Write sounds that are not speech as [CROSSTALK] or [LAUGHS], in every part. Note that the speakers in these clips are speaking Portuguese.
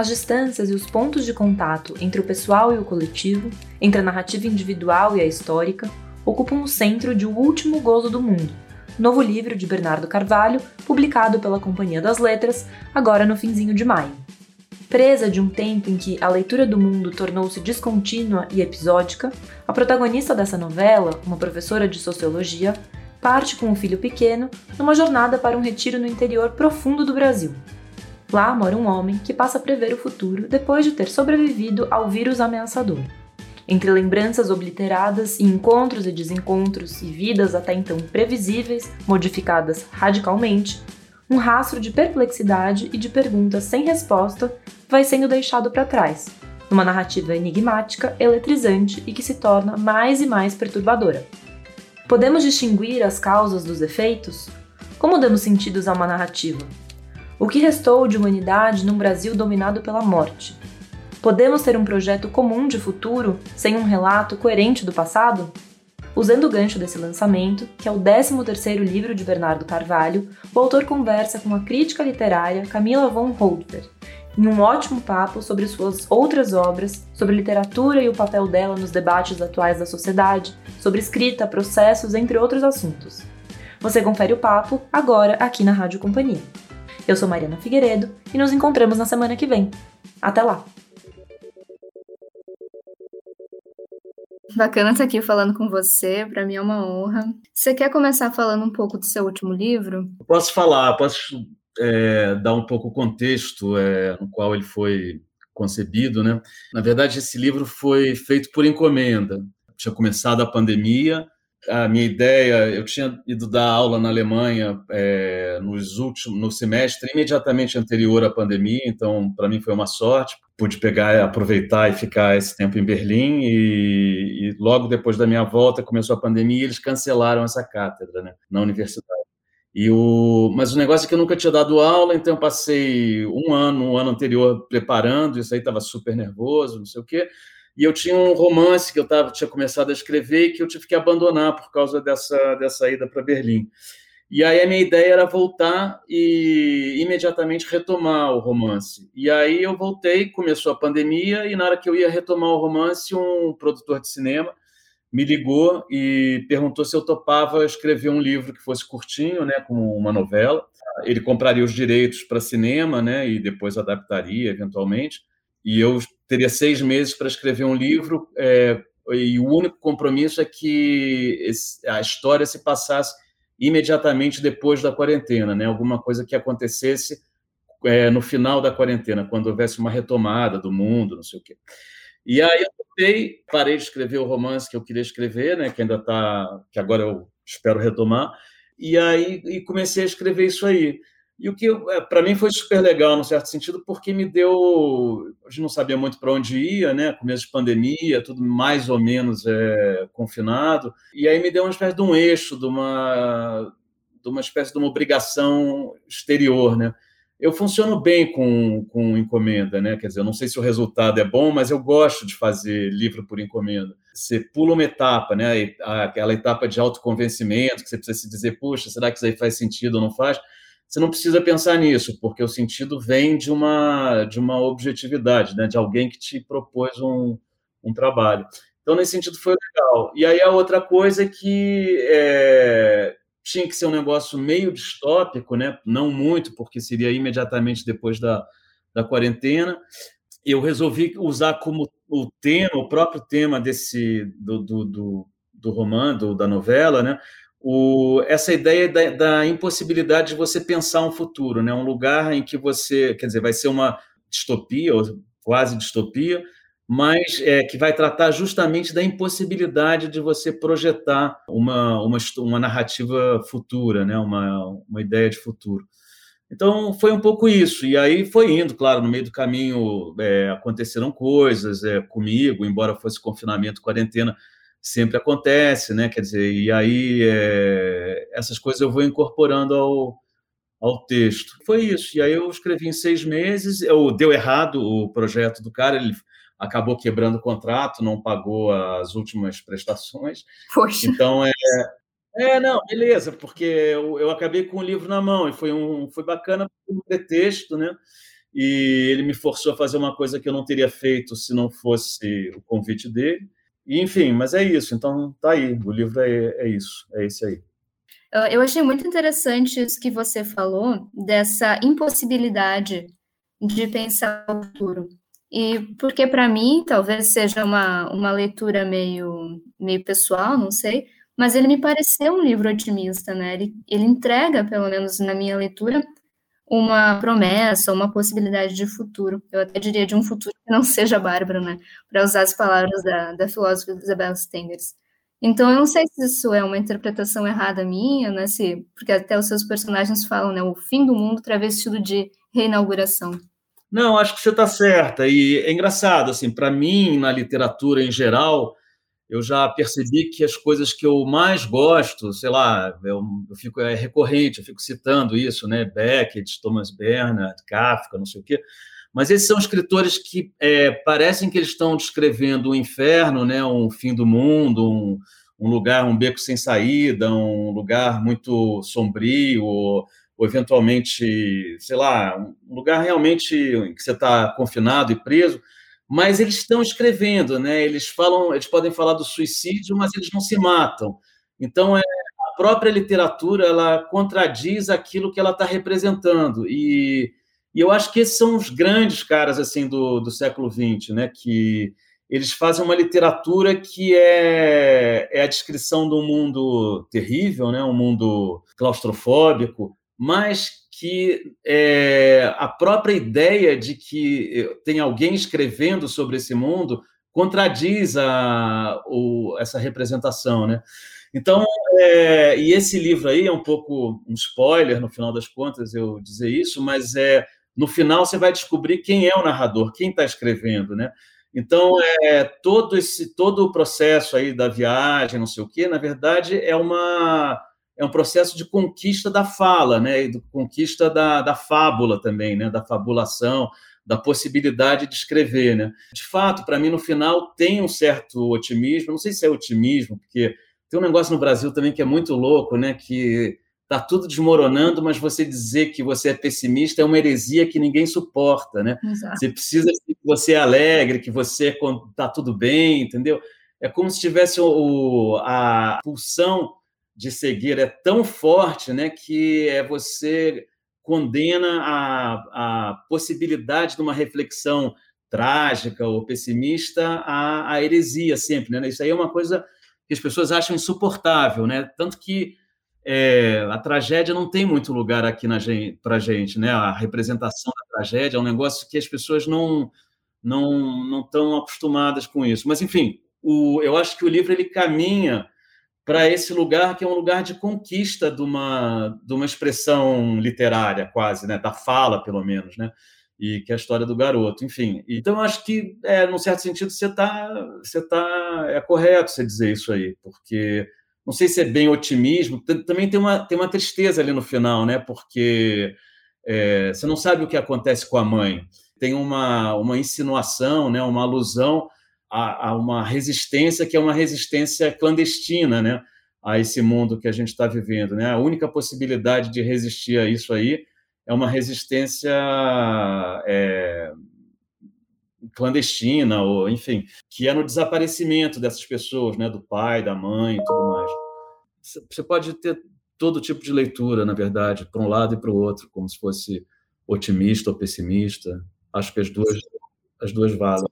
as distâncias e os pontos de contato entre o pessoal e o coletivo, entre a narrativa individual e a histórica, ocupam o centro de O Último Gozo do Mundo, novo livro de Bernardo Carvalho, publicado pela Companhia das Letras, agora no finzinho de maio. Presa de um tempo em que a leitura do mundo tornou-se descontínua e episódica, a protagonista dessa novela, uma professora de sociologia, parte com o filho pequeno numa jornada para um retiro no interior profundo do Brasil. Lá mora um homem que passa a prever o futuro depois de ter sobrevivido ao vírus ameaçador. Entre lembranças obliteradas e encontros e desencontros e vidas até então previsíveis, modificadas radicalmente, um rastro de perplexidade e de perguntas sem resposta vai sendo deixado para trás, numa narrativa enigmática, eletrizante e que se torna mais e mais perturbadora. Podemos distinguir as causas dos efeitos? Como damos sentidos a uma narrativa? O que restou de humanidade num Brasil dominado pela morte? Podemos ter um projeto comum de futuro sem um relato coerente do passado? Usando o gancho desse lançamento, que é o 13º livro de Bernardo Carvalho, o autor conversa com a crítica literária Camila von Holdver, em um ótimo papo sobre suas outras obras, sobre literatura e o papel dela nos debates atuais da sociedade, sobre escrita, processos, entre outros assuntos. Você confere o papo agora aqui na Rádio Companhia. Eu sou Mariana Figueiredo e nos encontramos na semana que vem. Até lá! Bacana estar aqui falando com você, para mim é uma honra. Você quer começar falando um pouco do seu último livro? Posso falar, posso é, dar um pouco o contexto é, no qual ele foi concebido, né? Na verdade, esse livro foi feito por encomenda. Tinha começado a pandemia, a minha ideia, eu tinha ido dar aula na Alemanha é, nos últimos, no semestre imediatamente anterior à pandemia, então para mim foi uma sorte. Pude pegar, aproveitar e ficar esse tempo em Berlim e, e logo depois da minha volta começou a pandemia e eles cancelaram essa cátedra né, na universidade. E o, mas o negócio é que eu nunca tinha dado aula, então eu passei um ano, um ano anterior preparando, isso aí estava super nervoso, não sei o quê. E eu tinha um romance que eu tava, tinha começado a escrever e que eu tive que abandonar por causa dessa, dessa ida para Berlim. E aí a minha ideia era voltar e imediatamente retomar o romance. E aí eu voltei, começou a pandemia, e na hora que eu ia retomar o romance, um produtor de cinema me ligou e perguntou se eu topava escrever um livro que fosse curtinho, né, como uma novela. Ele compraria os direitos para cinema, né, e depois adaptaria eventualmente. E eu teria seis meses para escrever um livro. É, e o único compromisso é que esse, a história se passasse imediatamente depois da quarentena, né, alguma coisa que acontecesse é, no final da quarentena, quando houvesse uma retomada do mundo, não sei o quê. E aí eu parei de escrever o romance que eu queria escrever, né, que ainda está, que agora eu espero retomar, e aí e comecei a escrever isso aí. E o que é, para mim foi super legal, no certo sentido, porque me deu. A gente não sabia muito para onde ia, né? Começo de pandemia, tudo mais ou menos é, confinado. E aí me deu uma espécie de um eixo, de uma, de uma espécie de uma obrigação exterior, né? eu funciono bem com, com encomenda, né? Quer dizer, eu não sei se o resultado é bom, mas eu gosto de fazer livro por encomenda. Você pula uma etapa, né? Aquela etapa de autoconvencimento, que você precisa se dizer, puxa, será que isso aí faz sentido ou não faz? Você não precisa pensar nisso, porque o sentido vem de uma, de uma objetividade, né? De alguém que te propôs um, um trabalho. Então, nesse sentido, foi legal. E aí, a outra coisa é que é, tinha que ser um negócio meio distópico, né? não muito, porque seria imediatamente depois da, da quarentena. Eu resolvi usar como o tema, o próprio tema desse do, do, do, do romance, do, da novela, né? O, essa ideia da, da, impossibilidade de você pensar um futuro, né? um lugar em que você, quer dizer, vai ser uma distopia, ou quase distopia, mas é, que vai tratar justamente da impossibilidade de você projetar uma, uma, uma narrativa futura, né? uma, uma ideia de futuro. Então, foi um pouco isso. E aí foi indo, claro, no meio do caminho é, aconteceram coisas é, comigo, embora fosse confinamento, quarentena, sempre acontece, né? Quer dizer, e aí é, essas coisas eu vou incorporando ao, ao texto. Foi isso. E aí eu escrevi em seis meses, eu, deu errado o projeto do cara, ele acabou quebrando o contrato, não pagou as últimas prestações. Poxa. Então, é, é não, beleza, porque eu, eu acabei com o livro na mão e foi, um, foi bacana um pretexto, né? e ele me forçou a fazer uma coisa que eu não teria feito se não fosse o convite dele. Enfim, mas é isso. Então, tá aí. O livro é, é isso. É esse aí. Eu achei muito interessante isso que você falou, dessa impossibilidade de pensar o futuro. E porque, para mim, talvez seja uma, uma leitura meio, meio pessoal, não sei, mas ele me pareceu um livro otimista, né? Ele, ele entrega, pelo menos na minha leitura, uma promessa, uma possibilidade de futuro. Eu até diria de um futuro que não [LAUGHS] seja bárbaro, né? Para usar as palavras da, da filósofa Isabel Stengers. Então, eu não sei se isso é uma interpretação errada minha, né? Se, porque até os seus personagens falam, né? O fim do mundo travestido de reinauguração. Não, acho que você está certa. E é engraçado, assim, para mim, na literatura em geral, eu já percebi que as coisas que eu mais gosto, sei lá, eu, eu fico é recorrente, eu fico citando isso, né? Beckett, Thomas Bernard, Kafka, não sei o quê. Mas esses são escritores que é, parecem que eles estão descrevendo um inferno, né? Um fim do mundo, um, um, lugar, um beco sem saída, um lugar muito sombrio, ou, ou eventualmente, sei lá, um lugar realmente em que você está confinado e preso mas eles estão escrevendo, né? Eles falam, eles podem falar do suicídio, mas eles não se matam. Então, é, a própria literatura ela contradiz aquilo que ela está representando. E, e, eu acho que esses são os grandes caras assim do, do século XX, né? Que eles fazem uma literatura que é, é a descrição de um mundo terrível, né? Um mundo claustrofóbico, mas que é, a própria ideia de que tem alguém escrevendo sobre esse mundo contradiz a, o, essa representação, né? Então, é, e esse livro aí é um pouco um spoiler, no final das contas, eu dizer isso, mas é no final você vai descobrir quem é o narrador, quem está escrevendo, né? Então, é, todo esse todo o processo aí da viagem, não sei o quê, na verdade, é uma é um processo de conquista da fala, né, e conquista da, da fábula também, né, da fabulação, da possibilidade de escrever, né. De fato, para mim, no final, tem um certo otimismo, não sei se é otimismo, porque tem um negócio no Brasil também que é muito louco, né, que está tudo desmoronando, mas você dizer que você é pessimista é uma heresia que ninguém suporta, né? Exato. Você precisa que você é alegre, que você está tudo bem, entendeu? É como se tivesse o, a pulsão de seguir é tão forte né, que é você condena a, a possibilidade de uma reflexão trágica ou pessimista à, à heresia sempre. Né? Isso aí é uma coisa que as pessoas acham insuportável, né? tanto que é, a tragédia não tem muito lugar aqui para a gente, né? A representação da tragédia é um negócio que as pessoas não não não estão acostumadas com isso. Mas enfim, o, eu acho que o livro ele caminha para esse lugar que é um lugar de conquista de uma, de uma expressão literária, quase, né? da fala, pelo menos, né? e que é a história do garoto, enfim. Então, acho que, é, num certo sentido, você está você tá, é correto você dizer isso aí, porque não sei se é bem otimismo, também tem uma, tem uma tristeza ali no final, né? porque é, você não sabe o que acontece com a mãe. Tem uma, uma insinuação, né? uma alusão a, a uma resistência que é uma resistência clandestina, né? a esse mundo que a gente está vivendo. Né? A única possibilidade de resistir a isso aí é uma resistência é, clandestina, ou enfim, que é no desaparecimento dessas pessoas, né? do pai, da mãe e tudo mais. Você pode ter todo tipo de leitura, na verdade, para um lado e para o outro, como se fosse otimista ou pessimista. Acho que as duas, as duas valem.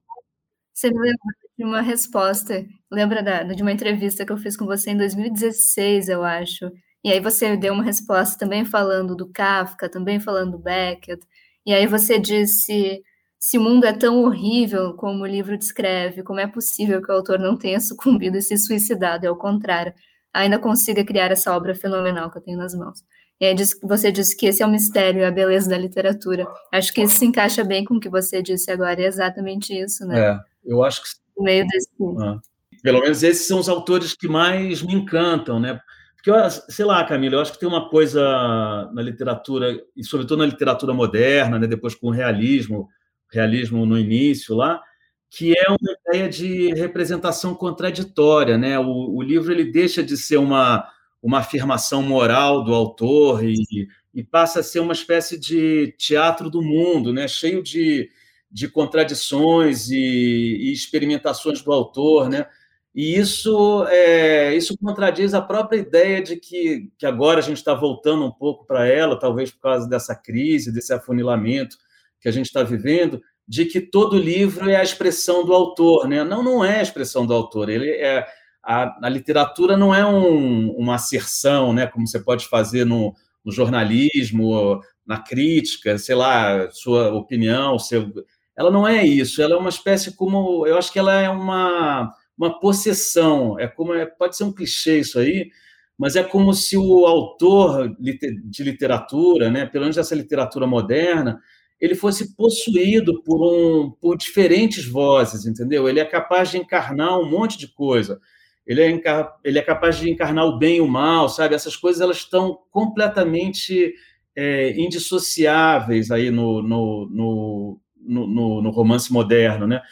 Você me lembra de uma resposta, lembra da, de uma entrevista que eu fiz com você em 2016, eu acho. E aí você deu uma resposta também falando do Kafka, também falando do Beckett. E aí você disse: se o mundo é tão horrível como o livro descreve, como é possível que o autor não tenha sucumbido e se suicidado? É o contrário, ainda consiga criar essa obra fenomenal que eu tenho nas mãos. E aí você disse que esse é o mistério, a beleza da literatura. Acho que isso se encaixa bem com o que você disse agora, é exatamente isso, né? É. Eu acho que. No meio desse. Ah, pelo menos esses são os autores que mais me encantam, né? Porque, sei lá, Camila, eu acho que tem uma coisa na literatura, e sobretudo na literatura moderna, né, depois com o realismo, realismo no início lá, que é uma ideia de representação contraditória. Né? O, o livro ele deixa de ser uma, uma afirmação moral do autor e, e passa a ser uma espécie de teatro do mundo, né? cheio de, de contradições e, e experimentações do autor. Né? E isso, é, isso contradiz a própria ideia de que, que agora a gente está voltando um pouco para ela, talvez por causa dessa crise, desse afunilamento que a gente está vivendo, de que todo livro é a expressão do autor. Né? Não, não é a expressão do autor. Ele é, a, a literatura não é um, uma asserção, né? como você pode fazer no, no jornalismo, na crítica, sei lá, sua opinião, seu... ela não é isso. Ela é uma espécie como, eu acho que ela é uma uma possessão. É como é, pode ser um clichê isso aí, mas é como se o autor de literatura, né, pelo menos essa literatura moderna, ele fosse possuído por um por diferentes vozes, entendeu? Ele é capaz de encarnar um monte de coisa. Ele é, ele é capaz de encarnar o bem e o mal, sabe? Essas coisas elas estão completamente é, indissociáveis aí no, no, no, no, no romance moderno, né?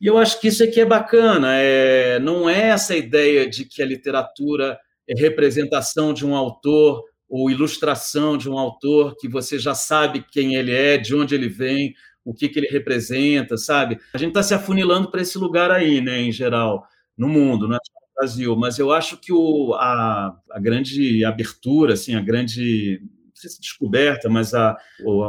E eu acho que isso aqui é bacana. É, não é essa ideia de que a literatura é representação de um autor ou ilustração de um autor que você já sabe quem ele é, de onde ele vem, o que, que ele representa, sabe? A gente está se afunilando para esse lugar aí, né, em geral, no mundo, é no Brasil. Mas eu acho que o, a, a grande abertura, assim, a grande sei se descoberta, mas a,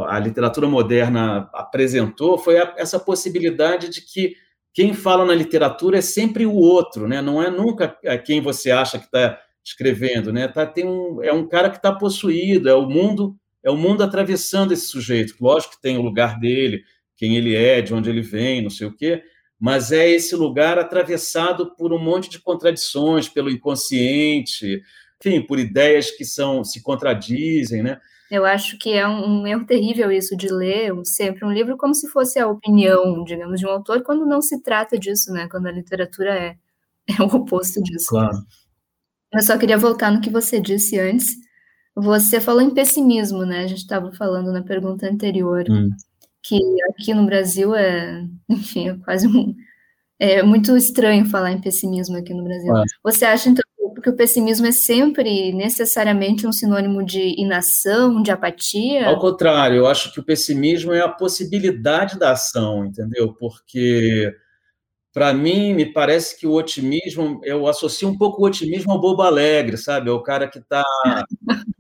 a literatura moderna apresentou foi a, essa possibilidade de que quem fala na literatura é sempre o outro, né? não é nunca quem você acha que está escrevendo. Né? Tá, tem um, é um cara que está possuído, é o mundo é o mundo atravessando esse sujeito. Lógico que tem o lugar dele, quem ele é, de onde ele vem, não sei o quê, mas é esse lugar atravessado por um monte de contradições, pelo inconsciente, enfim, por ideias que são se contradizem, né? Eu acho que é um, um, erro terrível isso de ler sempre um livro como se fosse a opinião, digamos, de um autor, quando não se trata disso, né? Quando a literatura é, [LAUGHS] é o oposto disso. Claro. Eu só queria voltar no que você disse antes. Você falou em pessimismo, né? A gente estava falando na pergunta anterior hum. que aqui no Brasil é, [LAUGHS] enfim, é quase um, é muito estranho falar em pessimismo aqui no Brasil. É. Você acha então porque o pessimismo é sempre necessariamente um sinônimo de inação, de apatia? Ao contrário, eu acho que o pessimismo é a possibilidade da ação, entendeu? Porque para mim me parece que o otimismo, eu associo um pouco o otimismo ao bobo alegre, sabe? É o cara que está,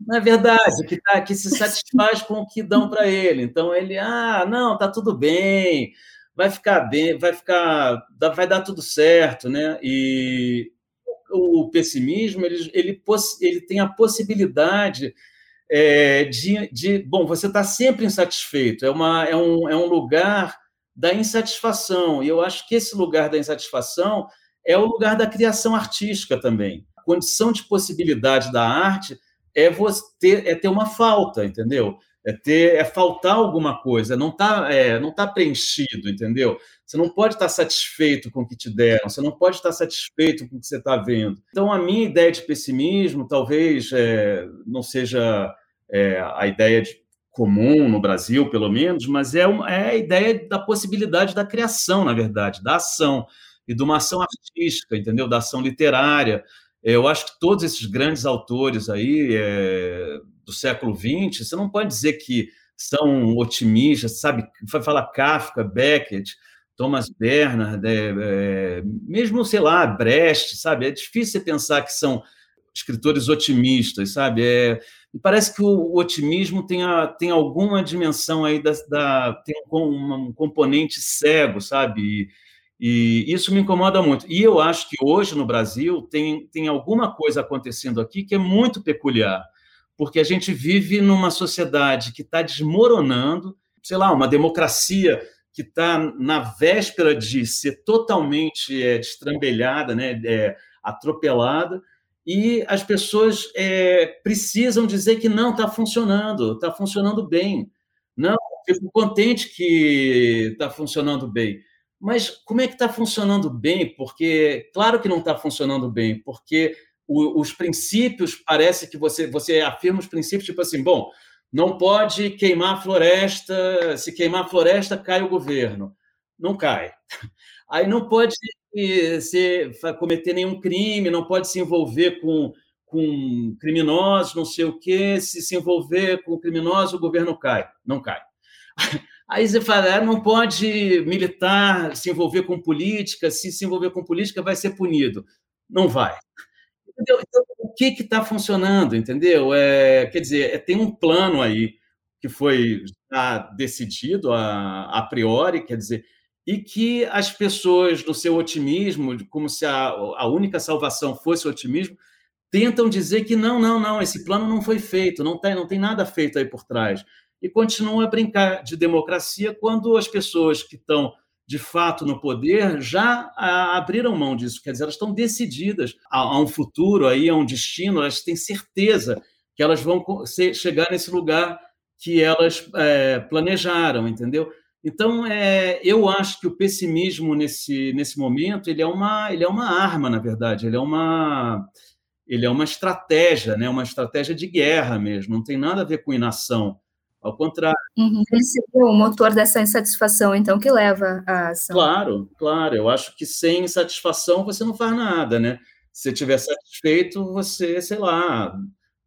não é verdade, que tá, que se satisfaz com o que dão para ele. Então ele, ah, não, tá tudo bem, vai ficar bem, vai ficar, vai dar tudo certo, né? E o pessimismo ele, ele, ele tem a possibilidade é, de, de, bom, você está sempre insatisfeito, é, uma, é, um, é um lugar da insatisfação, e eu acho que esse lugar da insatisfação é o lugar da criação artística também. A condição de possibilidade da arte é você ter, é ter uma falta, entendeu? É ter, é faltar alguma coisa, não está é, não tá preenchido, entendeu? Você não pode estar satisfeito com o que te deram, você não pode estar satisfeito com o que você está vendo. Então, a minha ideia de pessimismo talvez é, não seja é, a ideia de, comum no Brasil, pelo menos, mas é, uma, é a ideia da possibilidade da criação, na verdade, da ação, e de uma ação artística, entendeu? Da ação literária. Eu acho que todos esses grandes autores aí é, do século XX, você não pode dizer que são otimistas, sabe? Vai falar Kafka, Beckett, Thomas Bernard, é, é, mesmo, sei lá, Brecht, sabe? É difícil pensar que são escritores otimistas, sabe? É, parece que o, o otimismo tem, a, tem alguma dimensão aí da, da tem um, um, componente cego, sabe? E, e, isso me incomoda muito. E eu acho que hoje no Brasil tem, tem alguma coisa acontecendo aqui que é muito peculiar, porque a gente vive numa sociedade que está desmoronando, sei lá, uma democracia que está na véspera de ser totalmente é, destrambelhada, né, é, atropelada, e as pessoas é, precisam dizer que não está funcionando, está funcionando bem. Não, fico contente que está funcionando bem. Mas como é que está funcionando bem? Porque, claro que não está funcionando bem, porque o, os princípios, parece que você, você afirma os princípios, tipo assim, bom, não pode queimar a floresta, se queimar a floresta, cai o governo. Não cai. [LAUGHS] Aí não pode se, cometer nenhum crime, não pode se envolver com, com criminosos, não sei o quê, se se envolver com criminosos, o governo cai. Não cai. [LAUGHS] Aí você fala, ah, não pode militar se envolver com política, se se envolver com política vai ser punido. Não vai. Entendeu? Então, o que está funcionando, entendeu? É, quer dizer, é, tem um plano aí que foi decidido a, a priori, quer dizer, e que as pessoas, no seu otimismo, como se a, a única salvação fosse o otimismo, tentam dizer que não, não, não, esse plano não foi feito, não tem, não tem nada feito aí por trás. E continuam a brincar de democracia quando as pessoas que estão de fato no poder já abriram mão disso, quer dizer, elas estão decididas a, a um futuro aí, a um destino, elas têm certeza que elas vão chegar nesse lugar que elas é, planejaram, entendeu? Então, é, eu acho que o pessimismo nesse, nesse momento ele é, uma, ele é uma arma, na verdade, ele é uma, ele é uma estratégia, né? uma estratégia de guerra mesmo, não tem nada a ver com inação. Ao contrário. Uhum. Esse é o motor dessa insatisfação, então, que leva à ação. Claro, claro. Eu acho que sem insatisfação você não faz nada, né? Se estiver satisfeito, você, sei lá,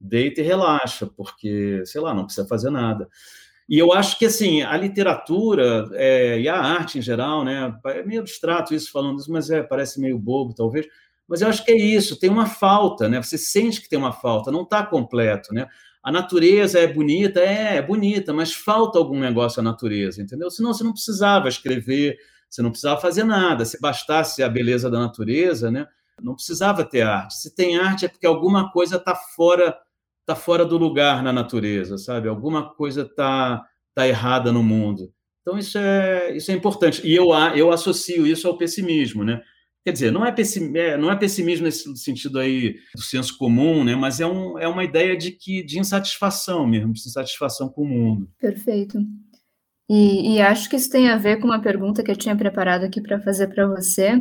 deita e relaxa, porque, sei lá, não precisa fazer nada. E eu acho que assim a literatura é, e a arte em geral, né, é meio abstrato isso falando isso, mas é parece meio bobo talvez. Mas eu acho que é isso. Tem uma falta, né? Você sente que tem uma falta, não está completo, né? A natureza é bonita, é, é bonita, mas falta algum negócio à natureza, entendeu? Senão você não precisava escrever, você não precisava fazer nada. Se bastasse a beleza da natureza, né? Não precisava ter arte. Se tem arte é porque alguma coisa está fora está fora do lugar na natureza, sabe? Alguma coisa está tá errada no mundo. Então, isso é, isso é importante. E eu, eu associo isso ao pessimismo, né? Quer dizer, não é, pessim, é, não é pessimismo nesse sentido aí do senso comum, né? Mas é, um, é uma ideia de que de insatisfação mesmo, de insatisfação com o mundo. Perfeito. E, e acho que isso tem a ver com uma pergunta que eu tinha preparado aqui para fazer para você,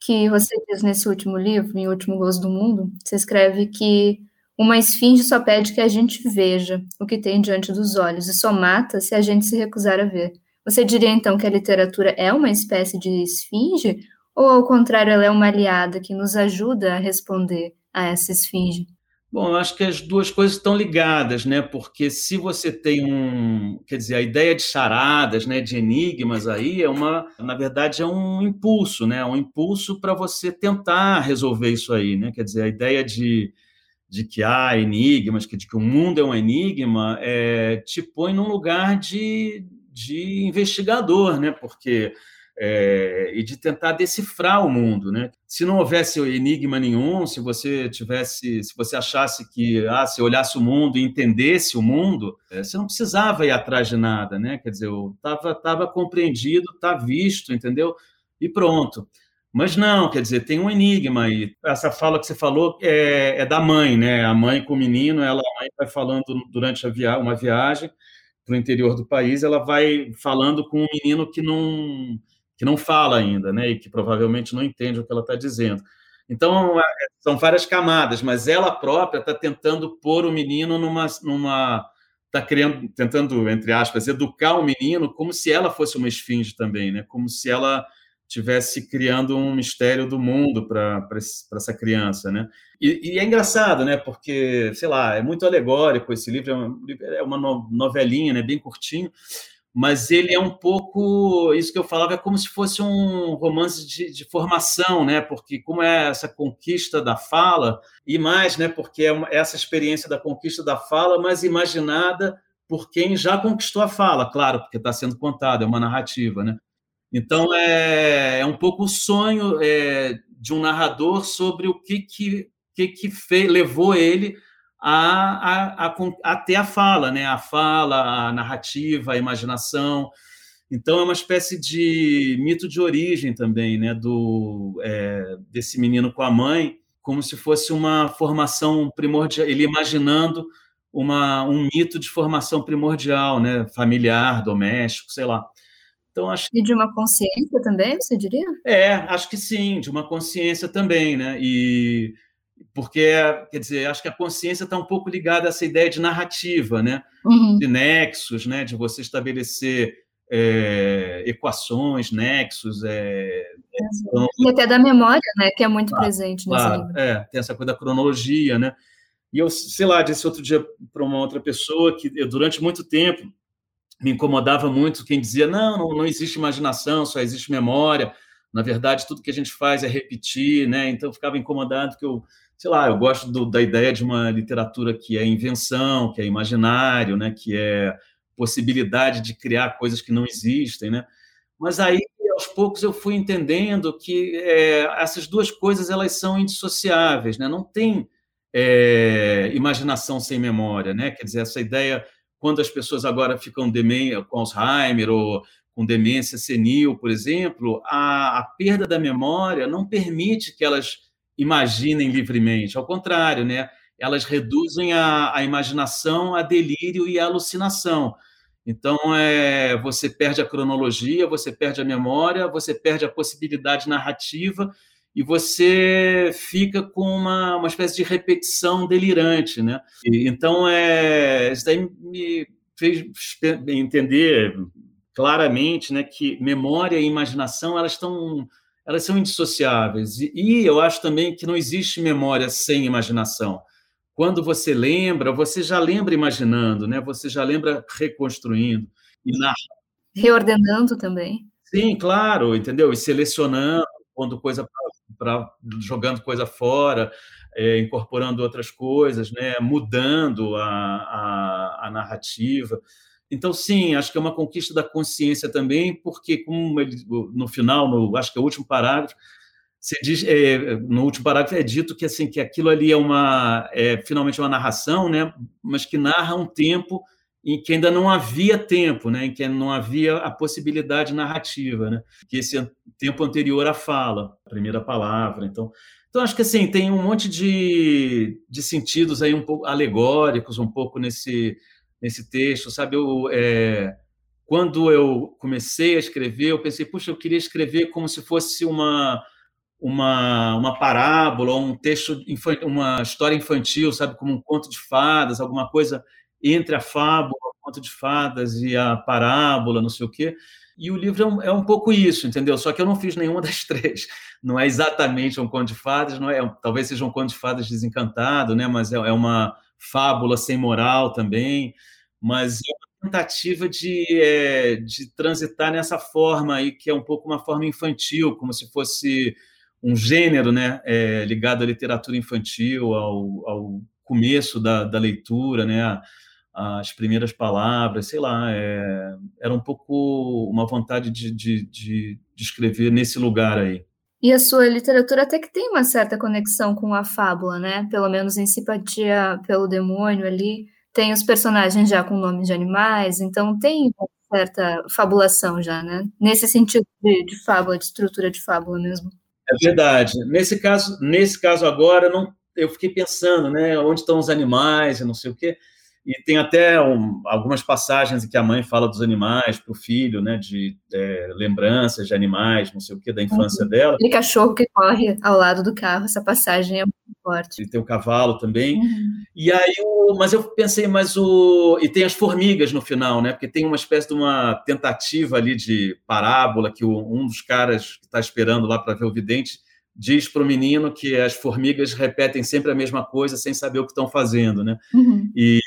que você diz nesse último livro, em Último Gozo do Mundo, você escreve que uma esfinge só pede que a gente veja o que tem diante dos olhos e só mata se a gente se recusar a ver. Você diria então que a literatura é uma espécie de esfinge ou ao contrário ela é uma aliada que nos ajuda a responder a essa esfinge? Bom, eu acho que as duas coisas estão ligadas, né? Porque se você tem um, quer dizer, a ideia de charadas, né, de enigmas aí é uma, na verdade é um impulso, né? Um impulso para você tentar resolver isso aí, né? Quer dizer, a ideia de de que há enigmas, que, de que o mundo é um enigma, é, te põe num lugar de, de investigador, né? Porque é, e de tentar decifrar o mundo, né? Se não houvesse enigma nenhum, se você tivesse, se você achasse que, ah, se olhasse o mundo e entendesse o mundo, é, você não precisava ir atrás de nada, né? Quer dizer, estava tava compreendido, está visto, entendeu? E pronto. Mas não, quer dizer, tem um enigma aí. Essa fala que você falou é, é da mãe, né? A mãe com o menino, ela vai falando durante via uma viagem para o interior do país, ela vai falando com um menino que não que não fala ainda, né? E que provavelmente não entende o que ela está dizendo. Então, é, são várias camadas, mas ela própria está tentando pôr o menino numa. numa está criando, tentando, entre aspas, educar o menino como se ela fosse uma esfinge também, né? Como se ela tivesse criando um mistério do mundo para essa criança, né? E, e, é engraçado, né? Porque, sei lá, é muito alegórico esse livro, é uma, é uma novelinha, né? Bem curtinho, mas ele é um pouco isso que eu falava é como se fosse um romance de, de formação, né? Porque como é essa conquista da fala e mais, né? Porque é uma, essa experiência da conquista da fala, mas imaginada por quem já conquistou a fala, claro, porque está sendo contada, é uma narrativa, né? Então, é, é um pouco o sonho é, de um narrador sobre o que, que, que, que fez, levou ele a, a, a, a, ter a fala, né? a fala, a narrativa, a imaginação. Então, é uma espécie de mito de origem também, né? Do, é, desse menino com a mãe, como se fosse uma formação primordial, ele imaginando uma, um mito de formação primordial, né? familiar, doméstico, sei lá. Então, acho E de uma consciência também, você diria? É, acho que sim, de uma consciência também, né? E porque, quer dizer, acho que a consciência está um pouco ligada a essa ideia de narrativa, né? Uhum. De nexos, né? De você estabelecer é, equações, nexos. É, e até da memória, né, que é muito claro, presente nesse claro, livro. É, tem essa coisa da cronologia, né? E eu, sei lá, disse outro dia para uma outra pessoa que eu, durante muito tempo me incomodava muito quem dizia não, não, não existe imaginação, só existe memória. Na verdade, tudo que a gente faz é repetir, né? Então eu ficava incomodado que eu, sei lá, eu gosto do, da ideia de uma literatura que é invenção, que é imaginário, né? Que é possibilidade de criar coisas que não existem, né? Mas aí, aos poucos, eu fui entendendo que é, essas duas coisas elas são indissociáveis, né? Não tem é, imaginação sem memória, né? Quer dizer, essa ideia quando as pessoas agora ficam com Alzheimer ou com demência senil, por exemplo, a, a perda da memória não permite que elas imaginem livremente. Ao contrário, né? elas reduzem a, a imaginação a delírio e a alucinação. Então, é, você perde a cronologia, você perde a memória, você perde a possibilidade narrativa e você fica com uma, uma espécie de repetição delirante. Né? E, então, é, isso daí me fez entender claramente né, que memória e imaginação elas estão elas são indissociáveis e, eu acho também que não existe memória sem imaginação quando você lembra, você já lembra imaginando, né? Você já lembra reconstruindo e narra. Reordenando também. Sim, claro, entendeu? E selecionando, pondo coisa para jogando coisa fora, é, incorporando outras coisas, né? Mudando a, a, a narrativa. Então, sim, acho que é uma conquista da consciência também, porque, como ele, no final, no, acho que é o último parágrafo, você diz, é, no último parágrafo é dito que assim que aquilo ali é uma é finalmente uma narração, né? Mas que narra um tempo em que ainda não havia tempo, né? Em que não havia a possibilidade narrativa, né? Que esse tempo anterior à fala, a primeira palavra. Então, então acho que assim tem um monte de, de sentidos aí um pouco alegóricos, um pouco nesse nesse texto, sabe? Eu, é, quando eu comecei a escrever, eu pensei, puxa, eu queria escrever como se fosse uma uma, uma parábola, um texto, uma história infantil, sabe, como um conto de fadas, alguma coisa entre a fábula, o conto de fadas e a parábola, não sei o quê. E o livro é um, é um, pouco isso, entendeu? Só que eu não fiz nenhuma [LAUGHS] das três. Não é exatamente um conto de fadas, não é, talvez seja um conto de fadas desencantado, né? Mas é, é uma fábula sem moral também. Mas é uma tentativa de, é, de transitar nessa forma aí que é um pouco uma forma infantil, como se fosse um gênero né, é, ligado à literatura infantil, ao, ao começo da, da leitura, né, as primeiras palavras, sei lá, é, era um pouco uma vontade de, de, de, de, escrever nesse lugar aí. E a sua literatura até que tem uma certa conexão com a fábula, né? Pelo menos em Simpatia pelo Demônio ali, tem os personagens já com nomes de animais, então tem uma certa fabulação já, né? Nesse sentido de, de fábula, de estrutura de fábula mesmo. É verdade. Nesse caso, nesse caso agora, não, eu fiquei pensando, né, onde estão os animais e não sei o quê. E tem até um, algumas passagens em que a mãe fala dos animais para o filho, né, de é, lembranças de animais, não sei o que, da infância uhum. dela. E cachorro que corre ao lado do carro, essa passagem é muito forte. E tem o cavalo também. Uhum. E aí, o, mas eu pensei, mas o. E tem as formigas no final, né? Porque tem uma espécie de uma tentativa ali de parábola que o, um dos caras que está esperando lá para ver o vidente diz para o menino que as formigas repetem sempre a mesma coisa sem saber o que estão fazendo, né? Uhum. E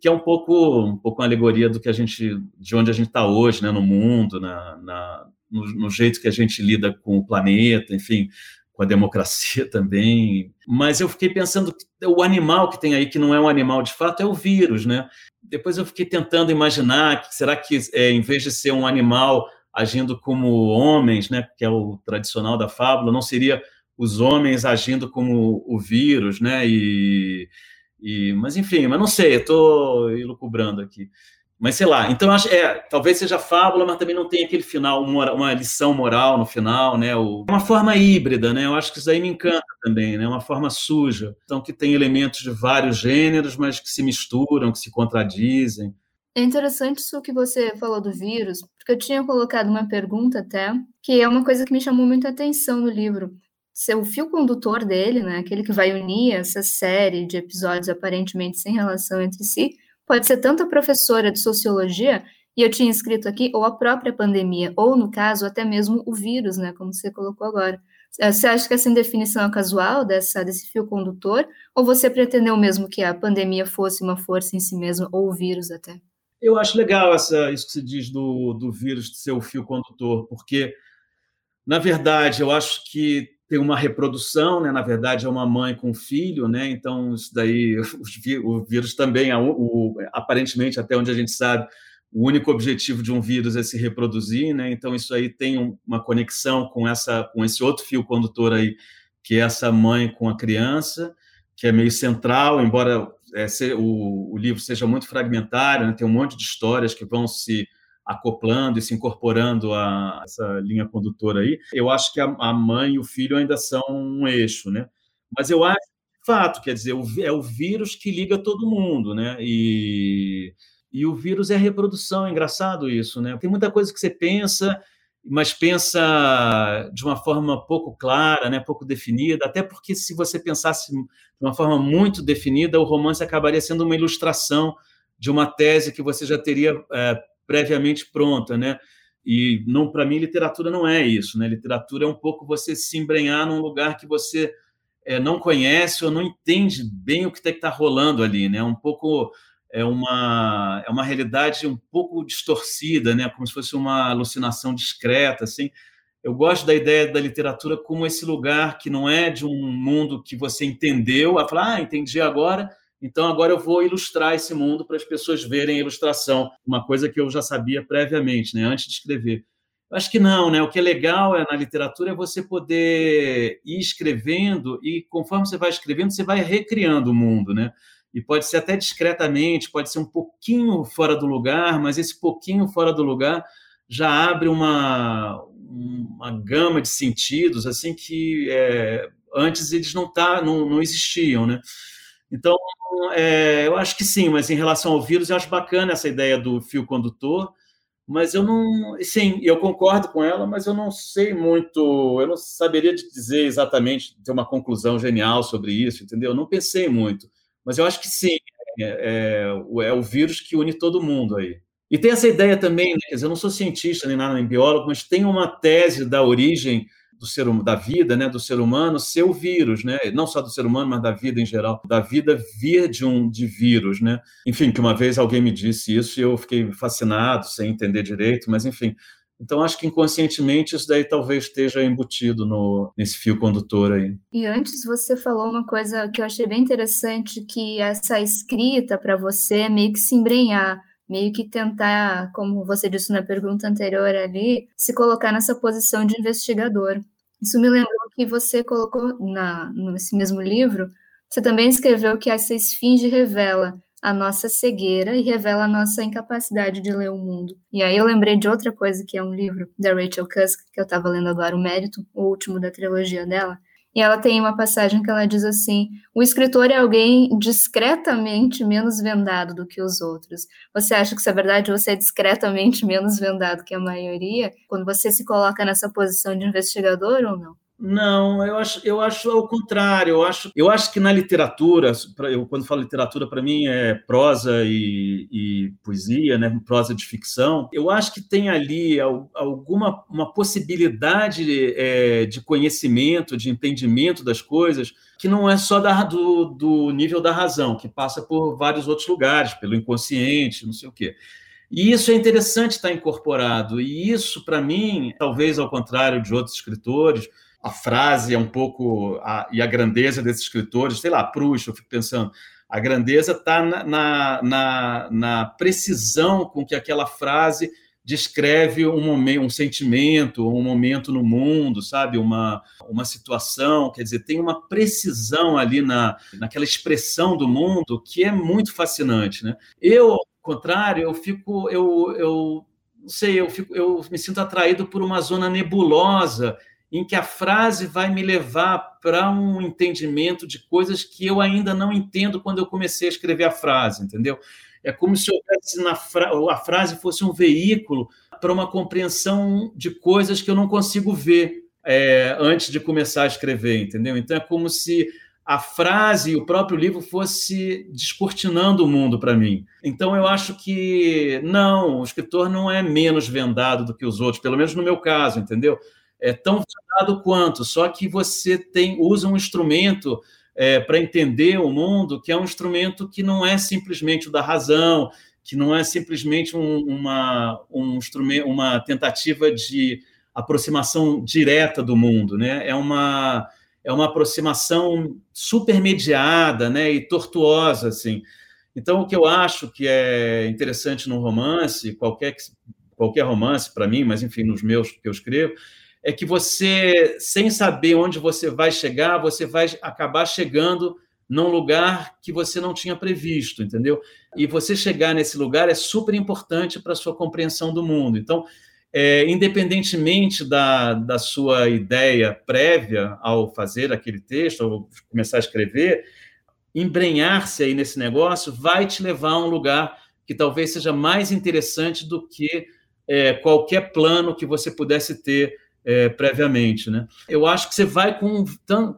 que é um pouco um pouco uma alegoria do que a gente de onde a gente está hoje, né? No mundo, na, na no, no, jeito que a gente lida com o planeta, enfim, com a democracia [LAUGHS] também. Mas eu fiquei pensando que o animal que tem aí que não é um animal de fato é o vírus, né? Depois eu fiquei tentando imaginar que será que é, em vez de ser um animal agindo como homens, né, que é o tradicional da fábula, não seria os homens agindo como o vírus, né? E, e mas enfim, mas não sei, estou ilucubrando aqui. Mas sei lá, então acho é, talvez seja fábula, mas também não tem aquele final, uma, uma lição moral no final, né? O, uma forma híbrida, né? Eu acho que isso aí me encanta também, né? Uma forma suja, então que tem elementos de vários gêneros, mas que se misturam, que se contradizem. É interessante isso que você falou do vírus, porque eu tinha colocado uma pergunta até, que é uma coisa que me chamou muita atenção no livro. Ser o fio condutor dele, né, aquele que vai unir essa série de episódios aparentemente sem relação entre si, pode ser tanto a professora de sociologia E eu tinha escrito aqui, ou a própria pandemia, ou no caso, até mesmo o vírus, né, como você colocou agora. É, você acha que essa definição é casual dessa, desse fio condutor, ou você pretendeu mesmo que a pandemia fosse uma força em si mesma, ou o vírus até? Eu acho legal essa, isso que se diz do, do vírus de ser o fio condutor, porque, na verdade, eu acho que tem uma reprodução, né? na verdade, é uma mãe com um filho, né? então isso daí, [LAUGHS] o vírus também, o, o, aparentemente, até onde a gente sabe, o único objetivo de um vírus é se reproduzir, né? Então isso aí tem uma conexão com essa com esse outro fio condutor aí, que é essa mãe com a criança, que é meio central, embora é, o, o, livro seja muito fragmentário, né? tem um monte de histórias que vão se acoplando e se incorporando a essa linha condutora aí. Eu acho que a, a mãe e o filho ainda são um eixo, né? Mas eu acho fato, quer dizer, é o vírus que liga todo mundo, né? E e o vírus é a reprodução, é engraçado isso, né? Tem muita coisa que você pensa, mas pensa de uma forma pouco clara, né, pouco definida, até porque se você pensasse de uma forma muito definida, o romance acabaria sendo uma ilustração de uma tese que você já teria é, previamente pronta, né? E não para mim literatura não é isso, né? Literatura é um pouco você se embrenhar num lugar que você é, não conhece ou não entende bem o que está rolando ali, né? Um pouco é uma, é uma realidade um pouco distorcida, né? como se fosse uma alucinação discreta. Assim. Eu gosto da ideia da literatura como esse lugar que não é de um mundo que você entendeu, a falar, ah, entendi agora, então agora eu vou ilustrar esse mundo para as pessoas verem a ilustração, uma coisa que eu já sabia previamente, né? antes de escrever. Acho que não, né? O que é legal é, na literatura é você poder ir escrevendo e conforme você vai escrevendo, você vai recriando o mundo, né? E pode ser até discretamente, pode ser um pouquinho fora do lugar, mas esse pouquinho fora do lugar já abre uma, uma gama de sentidos assim que é, antes eles não, tá, não, não existiam, né? Então, é, eu acho que sim, mas em relação ao vírus, eu acho bacana essa ideia do fio condutor, mas eu não. Sim, eu concordo com ela, mas eu não sei muito, eu não saberia dizer exatamente, ter uma conclusão genial sobre isso, entendeu? Eu não pensei muito. Mas eu acho que sim, é, é, é o vírus que une todo mundo aí. E tem essa ideia também, né, quer dizer, eu não sou cientista nem nada, nem biólogo, mas tem uma tese da origem do ser hum, da vida, né, do ser humano, ser o vírus, né, não só do ser humano, mas da vida em geral, da vida vir de um de vírus, né. Enfim, que uma vez alguém me disse isso e eu fiquei fascinado, sem entender direito, mas enfim, então, acho que inconscientemente isso daí talvez esteja embutido no, nesse fio condutor aí. E antes você falou uma coisa que eu achei bem interessante, que essa escrita para você é meio que se embrenhar, meio que tentar, como você disse na pergunta anterior ali, se colocar nessa posição de investigador. Isso me lembrou que você colocou na, nesse mesmo livro, você também escreveu que essa esfinge revela a nossa cegueira e revela a nossa incapacidade de ler o mundo. E aí eu lembrei de outra coisa que é um livro da Rachel Cusk, que eu estava lendo agora, O Mérito, o último da trilogia dela. E ela tem uma passagem que ela diz assim: o escritor é alguém discretamente menos vendado do que os outros. Você acha que isso é verdade? Você é discretamente menos vendado que a maioria? Quando você se coloca nessa posição de investigador ou não? Não, eu acho, eu acho ao contrário. Eu acho, eu acho que na literatura, eu, quando falo literatura, para mim é prosa e, e, poesia, né? prosa de ficção. Eu acho que tem ali alguma uma possibilidade é, de conhecimento, de entendimento das coisas, que não é só da, do, do nível da razão, que passa por vários outros lugares, pelo inconsciente, não sei o quê. E isso é interessante estar incorporado. E isso, para mim, talvez ao contrário de outros escritores, a frase é um pouco a, e a grandeza desses escritores, sei lá, Proust, eu fico pensando, a grandeza está na, na, na, na, precisão com que aquela frase descreve um momento, um sentimento, um momento no mundo, sabe, uma, uma situação, quer dizer, tem uma precisão ali na, naquela expressão do mundo que é muito fascinante, né? Eu, ao contrário, eu fico, eu, eu não sei, eu, fico, eu me sinto atraído por uma zona nebulosa em que a frase vai me levar para um entendimento de coisas que eu ainda não entendo quando eu comecei a escrever a frase, entendeu? É como se fra a frase fosse um veículo para uma compreensão de coisas que eu não consigo ver é, antes de começar a escrever, entendeu? Então é como se a frase e o próprio livro fosse descortinando o mundo para mim. Então eu acho que não, o escritor não é menos vendado do que os outros, pelo menos no meu caso, entendeu? É tão vendado quanto, só que você tem usa um instrumento é, para entender o mundo que é um instrumento que não é simplesmente o da razão, que não é simplesmente um, uma, um instrumento, uma tentativa de aproximação direta do mundo, né? É uma é uma aproximação supermediada, né, e tortuosa assim. Então o que eu acho que é interessante no romance, qualquer qualquer romance para mim, mas enfim, nos meus que eu escrevo, é que você sem saber onde você vai chegar, você vai acabar chegando num lugar que você não tinha previsto, entendeu? E você chegar nesse lugar é super importante para a sua compreensão do mundo. Então, é, independentemente da, da sua ideia prévia ao fazer aquele texto, ao começar a escrever, embrenhar-se aí nesse negócio vai te levar a um lugar que talvez seja mais interessante do que é, qualquer plano que você pudesse ter é, previamente. Né? Eu acho que você vai com,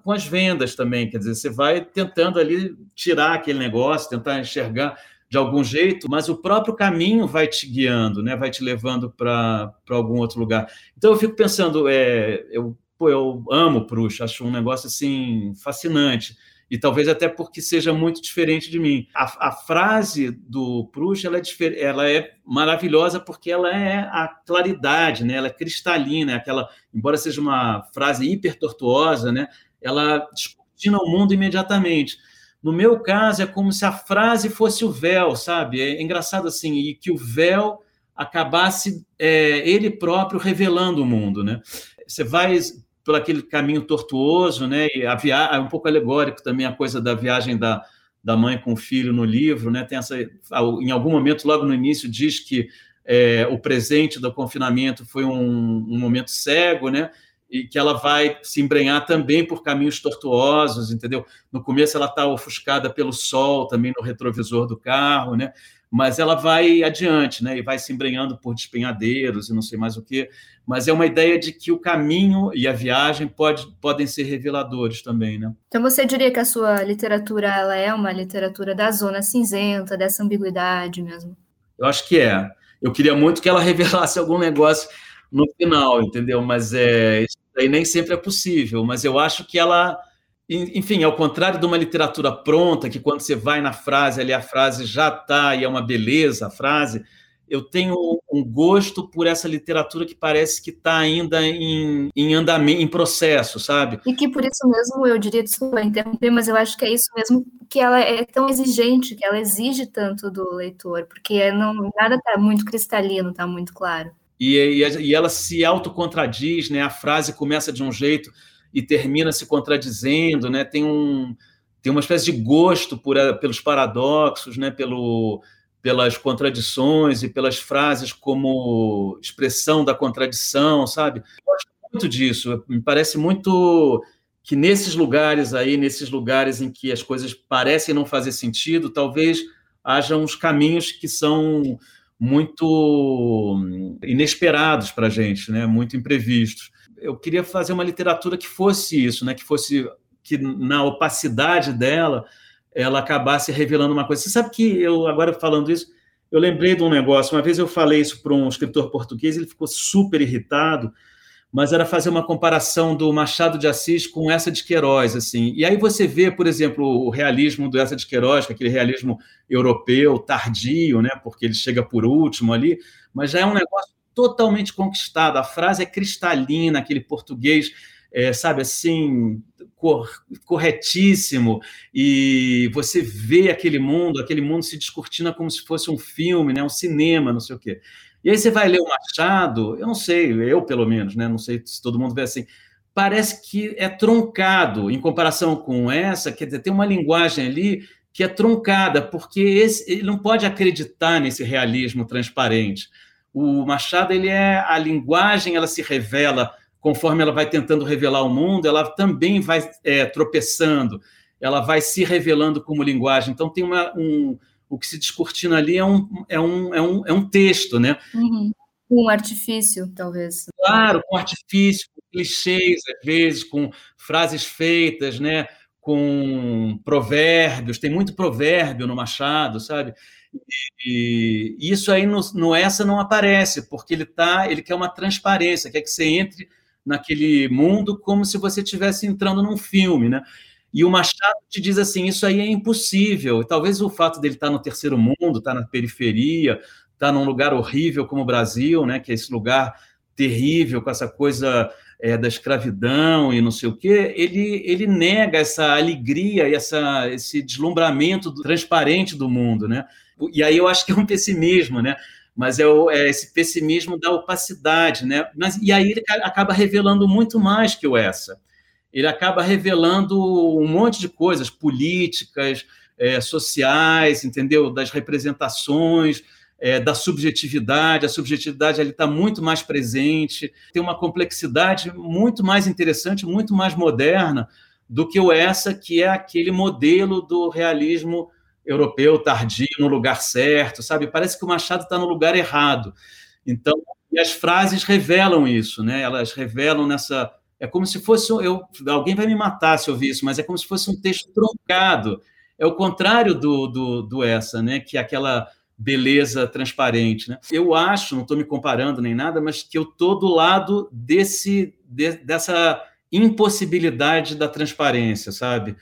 com as vendas também, quer dizer, você vai tentando ali tirar aquele negócio, tentar enxergar de algum jeito, mas o próprio caminho vai te guiando, né? vai te levando para algum outro lugar. Então eu fico pensando, é, eu, pô, eu amo Proust, acho um negócio assim fascinante e talvez até porque seja muito diferente de mim. A, a frase do Proust ela é, ela é maravilhosa porque ela é a claridade, né? ela é cristalina, é aquela, embora seja uma frase hiper tortuosa, né? ela descortina o mundo imediatamente. No meu caso, é como se a frase fosse o véu, sabe? É engraçado assim, e que o véu acabasse é, ele próprio revelando o mundo, né? Você vai por aquele caminho tortuoso, né? E a via... é um pouco alegórico também a coisa da viagem da, da mãe com o filho no livro, né? Tem essa, em algum momento, logo no início, diz que é, o presente do confinamento foi um, um, momento cego, né? E que ela vai se embrenhar também por caminhos tortuosos, entendeu? No começo ela está ofuscada pelo sol, também no retrovisor do carro, né? Mas ela vai adiante, né? E vai se embrenhando por despenhadeiros e não sei mais o que. Mas é uma ideia de que o caminho e a viagem pode, podem ser reveladores também, né? Então você diria que a sua literatura ela é uma literatura da zona cinzenta, dessa ambiguidade mesmo? Eu acho que é. Eu queria muito que ela [LAUGHS] revelasse algum negócio no final, entendeu? Mas é, isso aí nem sempre é possível. Mas eu acho que ela enfim, ao contrário de uma literatura pronta, que quando você vai na frase, ali a frase já está e é uma beleza a frase, eu tenho um gosto por essa literatura que parece que está ainda em, em andamento, em processo, sabe? E que por isso mesmo, eu diria, desculpa interromper, mas eu acho que é isso mesmo que ela é tão exigente, que ela exige tanto do leitor, porque não, nada está muito cristalino, está muito claro. E, e, e ela se autocontraduz, né? A frase começa de um jeito, e termina se contradizendo, né? Tem um tem uma espécie de gosto por, pelos paradoxos, né? Pelo pelas contradições e pelas frases como expressão da contradição, sabe? Eu gosto muito disso. Me parece muito que nesses lugares aí, nesses lugares em que as coisas parecem não fazer sentido, talvez haja uns caminhos que são muito inesperados para a gente, né? Muito imprevistos eu queria fazer uma literatura que fosse isso, né? Que fosse que na opacidade dela ela acabasse revelando uma coisa. Você sabe que eu agora falando isso, eu lembrei de um negócio. Uma vez eu falei isso para um escritor português, ele ficou super irritado, mas era fazer uma comparação do Machado de Assis com essa de Queiroz, assim. E aí você vê, por exemplo, o realismo do essa de Queiroz, aquele realismo europeu tardio, né? Porque ele chega por último ali, mas já é um negócio totalmente conquistado. A frase é cristalina, aquele português, é, sabe assim, cor, corretíssimo. E você vê aquele mundo, aquele mundo se descortina como se fosse um filme, né, um cinema, não sei o quê. E aí você vai ler o Machado, eu não sei, eu pelo menos, né, não sei se todo mundo vê assim, parece que é truncado em comparação com essa, quer dizer, tem uma linguagem ali que é truncada, porque esse, ele não pode acreditar nesse realismo transparente. O Machado ele é a linguagem, ela se revela conforme ela vai tentando revelar o mundo, ela também vai é, tropeçando, ela vai se revelando como linguagem. Então tem uma, um, o que se descortina ali é um, é um, é um, é um texto, né? Uhum. Um artifício, talvez. Claro, com artifício, com clichês, às vezes, com frases feitas, né? com provérbios, tem muito provérbio no Machado, sabe? E, isso aí no, no, essa não aparece, porque ele tá, ele quer uma transparência, quer que você entre naquele mundo como se você estivesse entrando num filme, né? E o Machado te diz assim, isso aí é impossível. E talvez o fato dele estar tá no terceiro mundo, estar tá na periferia, estar tá num lugar horrível como o Brasil, né? Que é esse lugar terrível com essa coisa é, da escravidão e não sei o quê, ele, ele nega essa alegria e essa, esse deslumbramento do, transparente do mundo, né? E aí eu acho que é um pessimismo, né? Mas é, o, é esse pessimismo da opacidade, né? Mas, e aí ele acaba revelando muito mais que o essa. Ele acaba revelando um monte de coisas políticas, é, sociais, entendeu? Das representações, é, da subjetividade, a subjetividade ali está muito mais presente, tem uma complexidade muito mais interessante, muito mais moderna do que o essa, que é aquele modelo do realismo europeu tardio, no lugar certo, sabe? Parece que o Machado está no lugar errado. Então, e as frases revelam isso, né? Elas revelam nessa. É como se fosse. Eu, alguém vai me matar se eu ouvir isso, mas é como se fosse um texto truncado. É o contrário do, do, do essa, né? Que é aquela beleza transparente. Né? Eu acho, não estou me comparando nem nada, mas que eu estou do lado desse, de, dessa impossibilidade da transparência, sabe?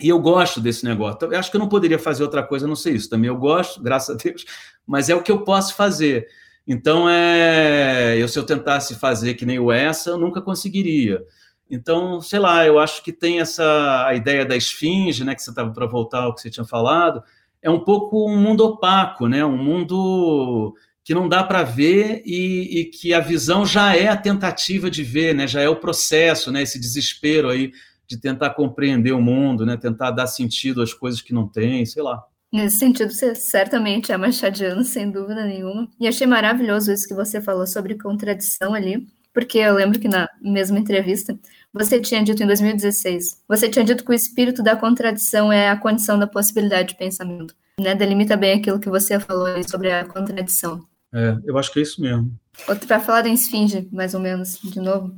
E eu gosto desse negócio. Eu acho que eu não poderia fazer outra coisa, não sei isso. Também eu gosto, [LAUGHS] graças a Deus, mas é o que eu posso fazer. Então, é, eu, se eu tentasse fazer que nem o essa, eu nunca conseguiria. Então, sei lá, eu acho que tem essa a ideia da esfinge, né, que você estava para voltar ao que você tinha falado, é um pouco um mundo opaco, né? um mundo que não dá para ver e, e, que a visão já é a tentativa de ver, né? já é o processo, né? esse desespero aí de tentar compreender o mundo, né? tentar dar sentido às coisas que não tem, sei lá. Nesse sentido, você certamente é machadiano, sem dúvida nenhuma. E achei maravilhoso isso que você falou sobre contradição ali, porque eu lembro que na mesma entrevista você tinha dito em 2016, você tinha dito que o espírito da contradição é a condição da possibilidade de pensamento. Né? Delimita bem aquilo que você falou sobre a contradição. É, eu acho que é isso mesmo. Para falar da esfinge, mais ou menos, de novo,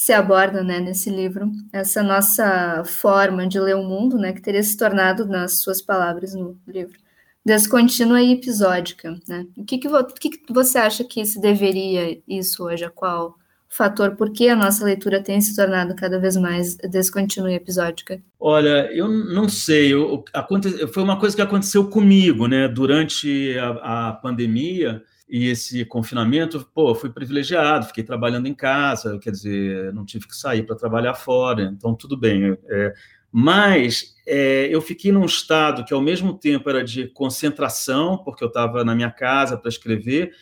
se aborda né, nesse livro essa nossa forma de ler o mundo, né, que teria se tornado, nas suas palavras no livro, descontínua e episódica. Né? O que, que, o que, que você acha que se deveria isso hoje? A qual fator por que a nossa leitura tem se tornado cada vez mais descontínua e episódica? Olha, eu não sei. Eu, aconte, foi uma coisa que aconteceu comigo, né? Durante a, a pandemia e esse confinamento, pô, fui privilegiado, fiquei trabalhando em casa, quer dizer, não tive que sair para trabalhar fora, então tudo bem. É, mas é, eu fiquei num estado que, ao mesmo tempo, era de concentração, porque eu estava na minha casa para escrever,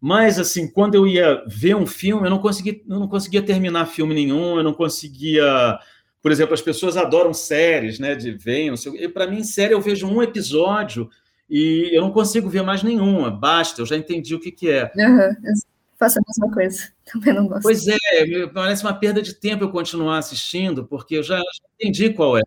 mas, assim, quando eu ia ver um filme, eu não conseguia, eu não conseguia terminar filme nenhum, eu não conseguia. Por exemplo, as pessoas adoram séries, né? De sei. Para mim, série, eu vejo um episódio e eu não consigo ver mais nenhuma. Basta, eu já entendi o que, que é. Uhum. Faço a mesma coisa, [LAUGHS] também não gosto. Pois é, parece uma perda de tempo eu continuar assistindo, porque eu já, já entendi qual é.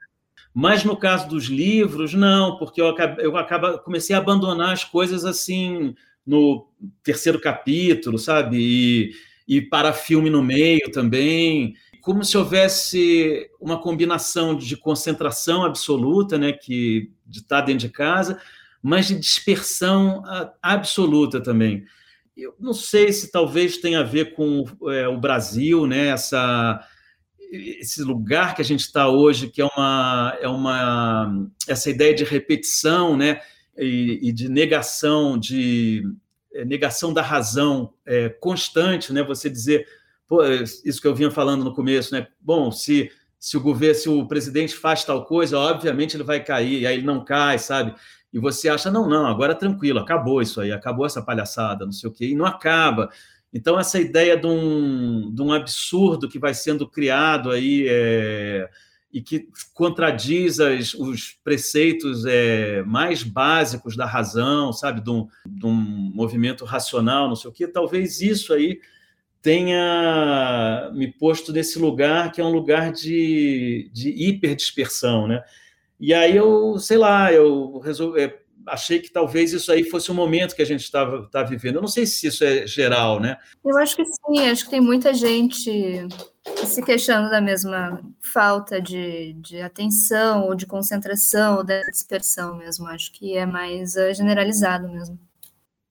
Mas no caso dos livros, não, porque eu, acabei, eu comecei a abandonar as coisas assim no terceiro capítulo, sabe? E, e para filme no meio também, como se houvesse uma combinação de concentração absoluta, né, que de estar dentro de casa, mas de dispersão absoluta também. Eu não sei se talvez tenha a ver com é, o Brasil, né, essa esse lugar que a gente está hoje, que é uma, é uma essa ideia de repetição, né? e, e de negação, de é, negação da razão é, constante, né? Você dizer, isso que eu vinha falando no começo, né? Bom, se se o governo, se o presidente faz tal coisa, obviamente ele vai cair, e aí ele não cai, sabe? E você acha, não, não, agora tranquilo, acabou isso aí, acabou essa palhaçada, não sei o quê, e não acaba. Então, essa ideia de um, de um absurdo que vai sendo criado aí, é, e que contradiz as, os preceitos é, mais básicos da razão, sabe, de um, de um, movimento racional, não sei o quê, talvez isso aí tenha me posto nesse lugar que é um lugar de, de hiperdispersão, né? E aí eu, sei lá, eu resolvi, é, achei que talvez isso aí fosse o momento que a gente estava tá vivendo. Eu não sei se isso é geral, né? Eu acho que sim, acho que tem muita gente se queixando da mesma falta de, de atenção ou de concentração ou da dispersão mesmo. Acho que é mais uh, generalizado mesmo.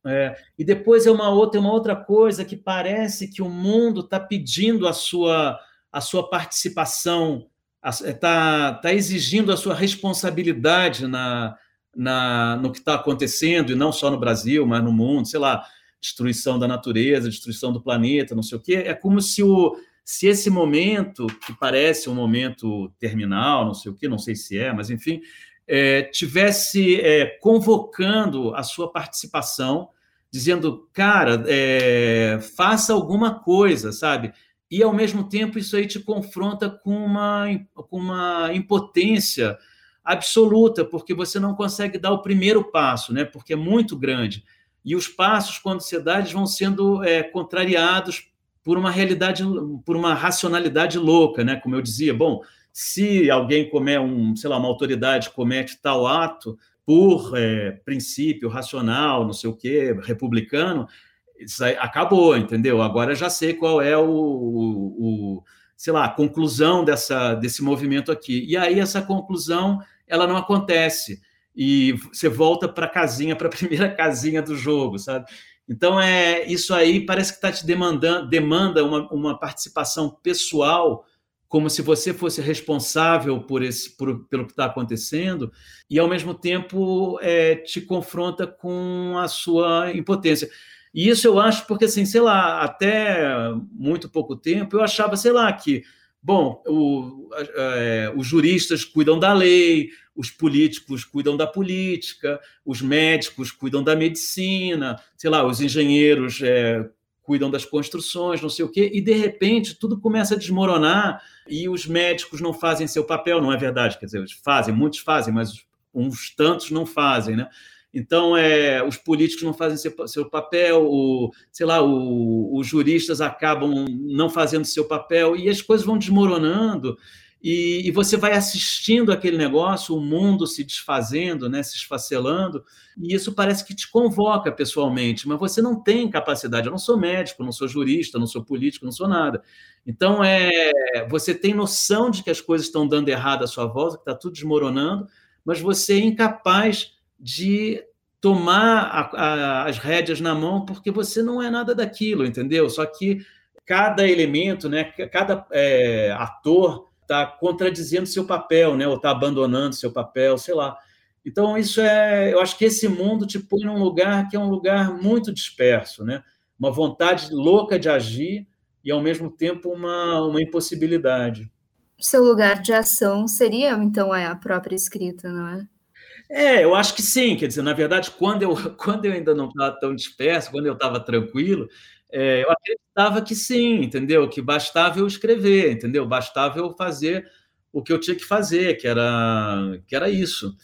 É, e depois é uma outra, uma outra coisa que parece que o mundo está pedindo a sua, a sua participação, está tá exigindo a sua responsabilidade na, na, no que está acontecendo, e não só no Brasil, mas no mundo, sei lá, destruição da natureza, destruição do planeta, não sei o quê. É como se, o, se esse momento, que parece um momento terminal, não sei o quê, não sei se é, mas enfim, é, tivesse é, convocando a sua participação, dizendo, cara, é, faça alguma coisa, sabe? E ao mesmo tempo isso aí te confronta com uma, com uma impotência absoluta, porque você não consegue dar o primeiro passo, né? Porque é muito grande. E os passos, quando se dá, eles vão sendo é, contrariados por uma realidade, por uma racionalidade louca, né? Como eu dizia, bom, se alguém comete um, sei lá, uma autoridade comete tal ato por é, princípio racional, não sei o quê, republicano, isso acabou, entendeu? Agora já sei qual é o, o, o sei lá, a conclusão dessa, desse movimento aqui. E aí essa conclusão ela não acontece e você volta para a casinha, para a [LAUGHS] primeira casinha do jogo, sabe? Então é isso aí parece que está te demandando, demanda uma, uma participação pessoal como se você fosse responsável por esse, por, pelo que está acontecendo, e ao mesmo tempo é, te confronta com a sua impotência. E isso eu acho porque, assim, sei lá, até muito pouco tempo eu achava, sei lá, que, bom, o, é, os juristas cuidam da lei, os políticos cuidam da política, os médicos cuidam da medicina, sei lá, os engenheiros é, cuidam das construções, não sei o quê, e de repente tudo começa a desmoronar e os médicos não fazem seu papel, não é verdade? Quer dizer, fazem, muitos fazem, mas uns tantos não fazem, né? Então, é, os políticos não fazem seu, seu papel, o, sei lá, o, os juristas acabam não fazendo seu papel e as coisas vão desmoronando e, e, você vai assistindo aquele negócio, o mundo se desfazendo, né, se esfacelando, e isso parece que te convoca pessoalmente, mas você não tem capacidade. Eu não sou médico, não sou jurista, não sou político, não sou nada. Então, é, você tem noção de que as coisas estão dando errado à sua volta, que está tudo desmoronando, mas você é incapaz de tomar a, a, as rédeas na mão porque você não é nada daquilo, entendeu? Só que cada elemento, né, cada é, ator está contradizendo seu papel, né? Ou está abandonando seu papel, sei lá. Então isso é, eu acho que esse mundo te põe num lugar que é um lugar muito disperso, né? Uma vontade louca de agir e ao mesmo tempo uma, uma impossibilidade. Seu lugar de ação seria então a própria escrita, não é? É, eu acho que sim. Quer dizer, na verdade, quando eu, [LAUGHS] quando eu ainda não estava tão disperso, quando eu estava tranquilo, é, eu acreditava que sim, entendeu? Que bastava eu escrever, entendeu? Bastava eu fazer o que eu tinha que fazer, que era, que era isso.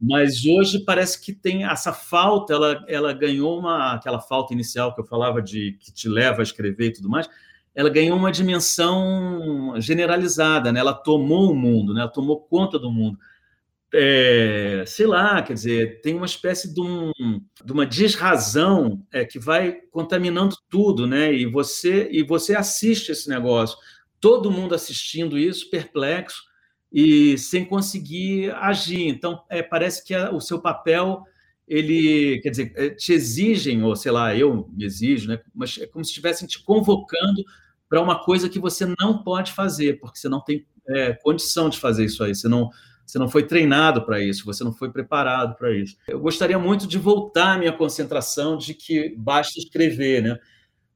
Mas hoje parece que tem essa falta, ela, ela ganhou uma aquela falta inicial que eu falava de que te leva a escrever e tudo mais, ela ganhou uma dimensão generalizada, né? Ela tomou o mundo, né? Ela tomou conta do mundo é, sei lá, quer dizer, tem uma espécie de, um, de uma desrazão é, que vai contaminando tudo, né? E você e você assiste esse negócio, todo mundo assistindo isso, perplexo e sem conseguir agir. Então, é, parece que a, o seu papel ele, quer dizer, é, te exigem, ou sei lá, eu me exijo, né? Mas é como se estivessem te convocando para uma coisa que você não pode fazer, porque você não tem é, condição de fazer isso aí, você não você não foi treinado para isso, você não foi preparado para isso. Eu gostaria muito de voltar à minha concentração de que basta escrever, né?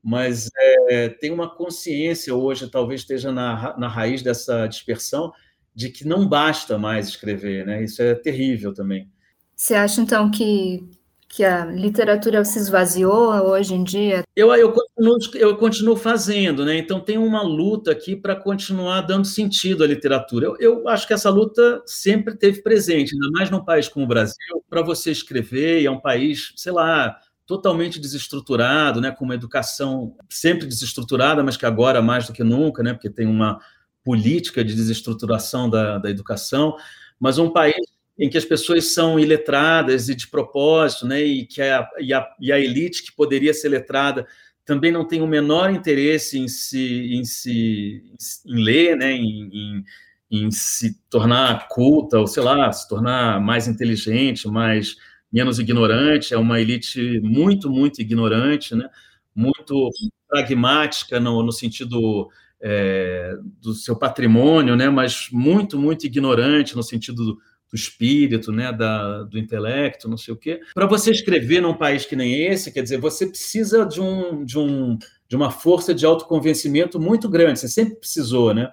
Mas é, tem uma consciência hoje, talvez esteja na, na raiz dessa dispersão, de que não basta mais escrever, né? Isso é terrível também. Você acha então que que a literatura se esvaziou hoje em dia? Eu, eu, continuo, eu continuo fazendo, né? Então tem uma luta aqui para continuar dando sentido à literatura. Eu, eu, acho que essa luta sempre teve presente, ainda mais num país como o Brasil, para você escrever, e é um país, sei lá, totalmente desestruturado, né? Com uma educação sempre desestruturada, mas que agora mais do que nunca, né? Porque tem uma política de desestruturação da, da educação, mas um país em que as pessoas são iletradas e de propósito, né, e que a, e a, e a elite que poderia ser letrada também não tem o menor interesse em se, em se em ler, né, em, em, em se tornar culta, ou sei lá, se tornar mais inteligente, mais menos ignorante, é uma elite muito, muito ignorante, né, muito pragmática no, no sentido é, do seu patrimônio, né, mas muito, muito ignorante no sentido do, espírito, né, da, do intelecto, não sei o quê. Para você escrever num país que nem esse, quer dizer, você precisa de, um, de, um, de uma força de autoconvencimento muito grande, você sempre precisou, né?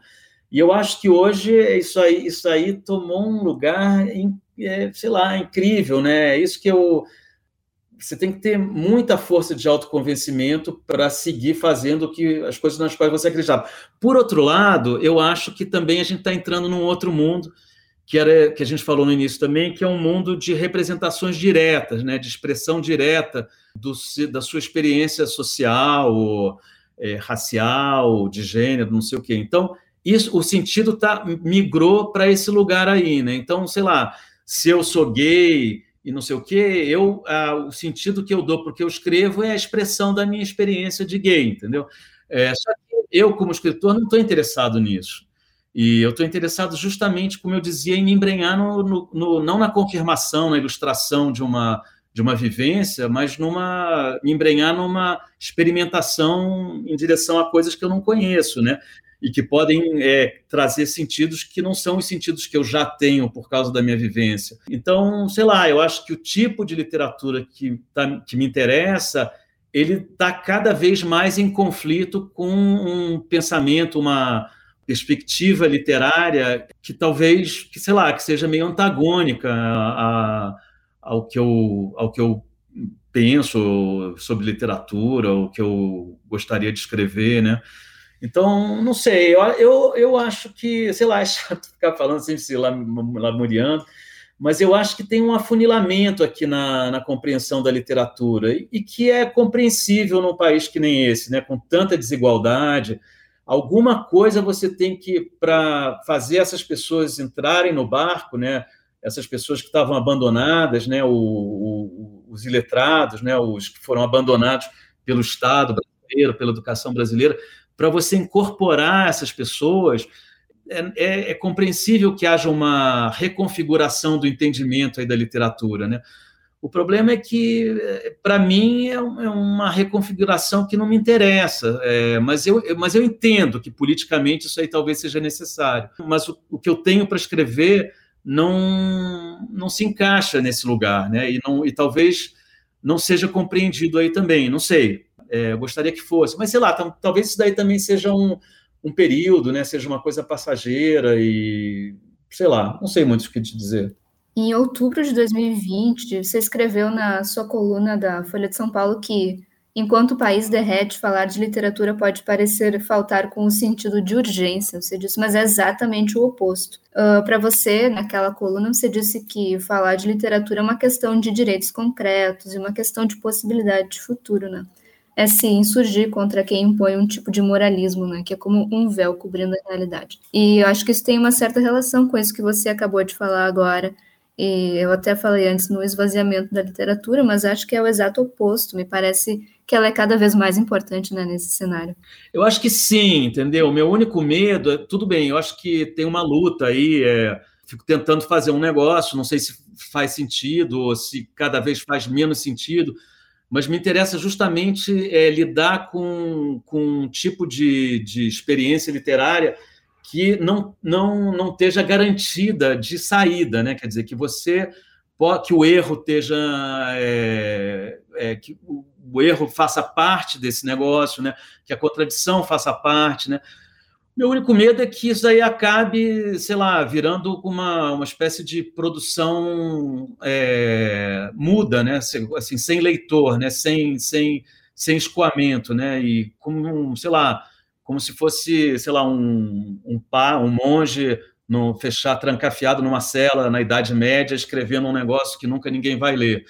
E eu acho que hoje isso aí, isso aí tomou um lugar, é, sei lá, incrível, né? É isso que eu. Você tem que ter muita força de autoconvencimento para seguir fazendo que as coisas nas quais você acreditava. Por outro lado, eu acho que também a gente está entrando num outro mundo que era que a gente falou no início também, que é um mundo de representações diretas, né, de expressão direta do, da sua experiência social, é, racial, de gênero, não sei o quê. Então, isso, o sentido tá migrou para esse lugar aí, né? Então, sei lá, se eu sou gay e não sei o quê, eu ah, o sentido que eu dou porque eu escrevo é a expressão da minha experiência de gay, entendeu? É, só que eu, como escritor, não estou interessado nisso. E eu estou interessado justamente, como eu dizia, em me embrenhar no, no, no, não na confirmação, na ilustração de uma, de uma vivência, mas numa me embrenhar numa experimentação em direção a coisas que eu não conheço, né? E que podem é, trazer sentidos que não são os sentidos que eu já tenho por causa da minha vivência. Então, sei lá, eu acho que o tipo de literatura que, tá, que me interessa ele está cada vez mais em conflito com um pensamento, uma perspectiva literária que talvez, que sei lá, que seja meio antagônica a, ao que eu ao que eu penso sobre literatura, o que eu gostaria de escrever, né? Então, não sei, eu, eu, eu acho que, sei lá, é chato ficar falando sempre se lamuriando, mas eu acho que tem um afunilamento aqui na, na compreensão da literatura e, e que é compreensível num país que nem esse, né, com tanta desigualdade, alguma coisa você tem que, para fazer essas pessoas entrarem no barco, né? essas pessoas que estavam abandonadas, né? O, o, os iletrados, né? os que foram abandonados pelo Estado brasileiro, pela educação brasileira, para você incorporar essas pessoas, é, é, é, compreensível que haja uma reconfiguração do entendimento aí da literatura, né? O problema é que, para mim, é, é uma reconfiguração que não me interessa, é, mas, eu, mas eu entendo que politicamente isso aí talvez seja necessário. Mas o, o que eu tenho para escrever não, não se encaixa nesse lugar, né? E, não, e talvez não seja compreendido aí também, não sei. É, gostaria que fosse, mas sei lá, talvez isso daí também seja um, um período, né? Seja uma coisa passageira e sei lá, não sei muito o que te dizer. Em outubro de 2020, você escreveu na sua coluna da Folha de São Paulo que, enquanto o país derrete, falar de literatura pode parecer faltar com o sentido de urgência. Você disse, mas é exatamente o oposto. Uh, ah, Para você, naquela coluna, você disse que falar de literatura é uma questão de direitos concretos e uma questão de possibilidade de futuro, né? É sim insurgir contra quem impõe um tipo de moralismo, né? Que é como um véu cobrindo a realidade. E eu acho que isso tem uma certa relação com isso que você acabou de falar agora e eu até falei antes no esvaziamento da literatura, mas acho que é o exato oposto. Me parece que ela é cada vez mais importante né, nesse cenário. Eu acho que sim, entendeu? Meu único medo é, tudo bem, eu acho que tem uma luta aí, é, fico tentando fazer um negócio, não sei se faz sentido ou se cada vez faz menos sentido, mas me interessa justamente é, lidar com, com um tipo de, de experiência literária que não, não, não esteja garantida de saída, né? Quer dizer, que você que o erro esteja é, é, que o erro faça parte desse negócio, né? Que a contradição faça parte, né? Meu único medo é que isso aí acabe, sei lá, virando uma, uma espécie de produção é, muda, né? Assim, sem leitor, né? Sem, sem, sem escoamento, né? E como, sei lá, como se fosse, sei lá, um, um pá, um monge no, fechar, trancafiado numa cela na Idade Média, escrevendo um negócio que nunca ninguém vai ler.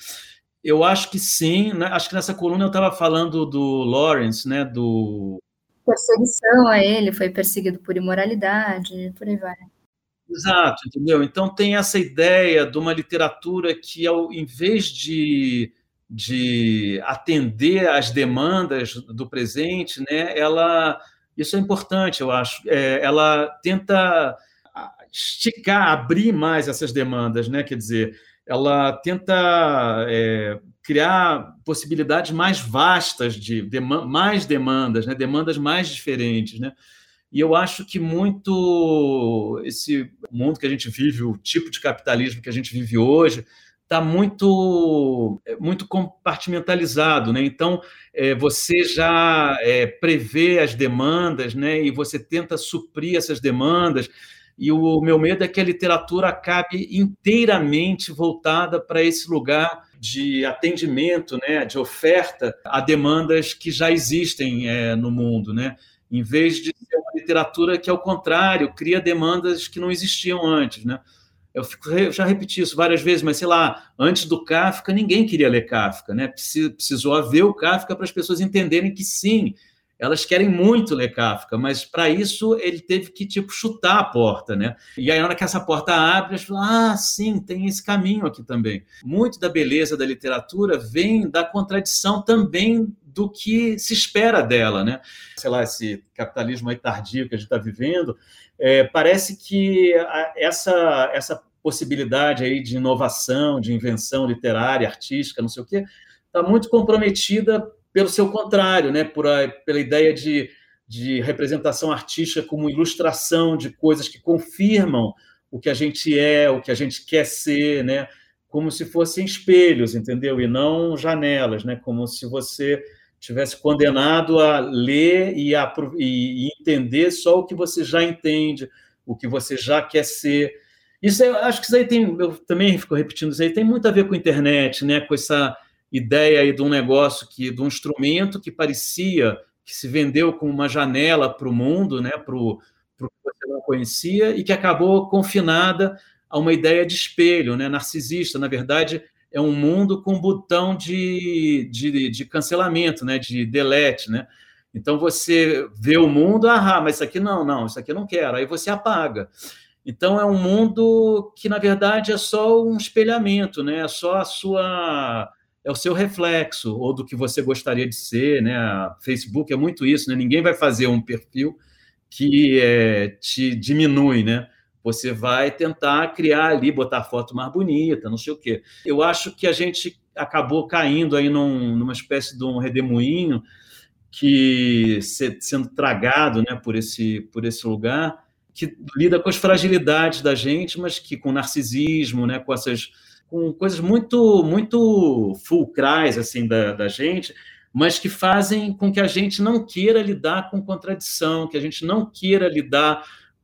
Eu acho que sim, né? acho que nessa coluna eu estava falando do Lawrence, né, do... Perseguição a ele, foi perseguido por imoralidade, por aí vai. Exato, entendeu? Então tem essa ideia de uma literatura que, ao, em vez de, de atender às demandas do presente, né, ela isso é importante, eu acho. É, ela tenta esticar, abrir mais essas demandas, né? Quer dizer, ela tenta é, criar possibilidades mais vastas de mais demandas, né? Demandas mais diferentes, né? E eu acho que muito esse mundo que a gente vive, o tipo de capitalismo que a gente vive hoje, está muito muito compartimentalizado, né? Então é, você já é, prevê as demandas, né? E você tenta suprir essas demandas. E o meu medo é que a literatura acabe inteiramente voltada para esse lugar de atendimento, né? De oferta a demandas que já existem é, no mundo, né? em vez de ser uma literatura que, ao contrário, cria demandas que não existiam antes. Né? Eu, fico, eu já repeti isso várias vezes, mas sei lá, antes do Kafka, ninguém queria ler Kafka. Né? Precisou haver o Kafka para as pessoas entenderem que sim, elas querem muito ler Kafka, mas para isso ele teve que tipo chutar a porta, né? E aí na hora que essa porta abre, elas falam: "Ah, sim, tem esse caminho aqui também". Muito da beleza da literatura vem da contradição também do que se espera dela, né? Sei lá, esse capitalismo aí tardio que a gente está vivendo, é, parece que essa essa possibilidade aí de inovação, de invenção literária, artística, não sei o quê, está muito comprometida pelo seu contrário, né? Por a, pela ideia de, de representação artística como ilustração de coisas que confirmam o que a gente é, o que a gente quer ser, né? Como se fossem espelhos, entendeu? E não janelas, né? Como se você tivesse condenado a ler e, a, e, entender só o que você já entende, o que você já quer ser. Isso eu acho que isso aí tem, eu também fico repetindo isso aí, tem muito a ver com a internet, né? Com essa ideia aí de um negócio que, de um instrumento que parecia que se vendeu como uma janela para o mundo, né? Para o que você não conhecia e que acabou confinada a uma ideia de espelho, né? Narcisista, na verdade é um mundo com botão de, de, de cancelamento, né? de delete. Né? Então você vê o mundo, ah, mas isso aqui não, não, isso aqui eu não quero, aí você apaga. Então é um mundo que, na verdade, é só um espelhamento, né? é só a sua. É o seu reflexo, ou do que você gostaria de ser, né? A Facebook é muito isso, né? Ninguém vai fazer um perfil que é, te diminui, né? Você vai tentar criar ali, botar foto mais bonita, não sei o quê. Eu acho que a gente acabou caindo aí num, numa espécie de um redemoinho que sendo tragado né, por, esse, por esse lugar, que lida com as fragilidades da gente, mas que com narcisismo, né, com essas com coisas muito muito fulcrais assim da, da gente, mas que fazem com que a gente não queira lidar com contradição, que a gente não queira lidar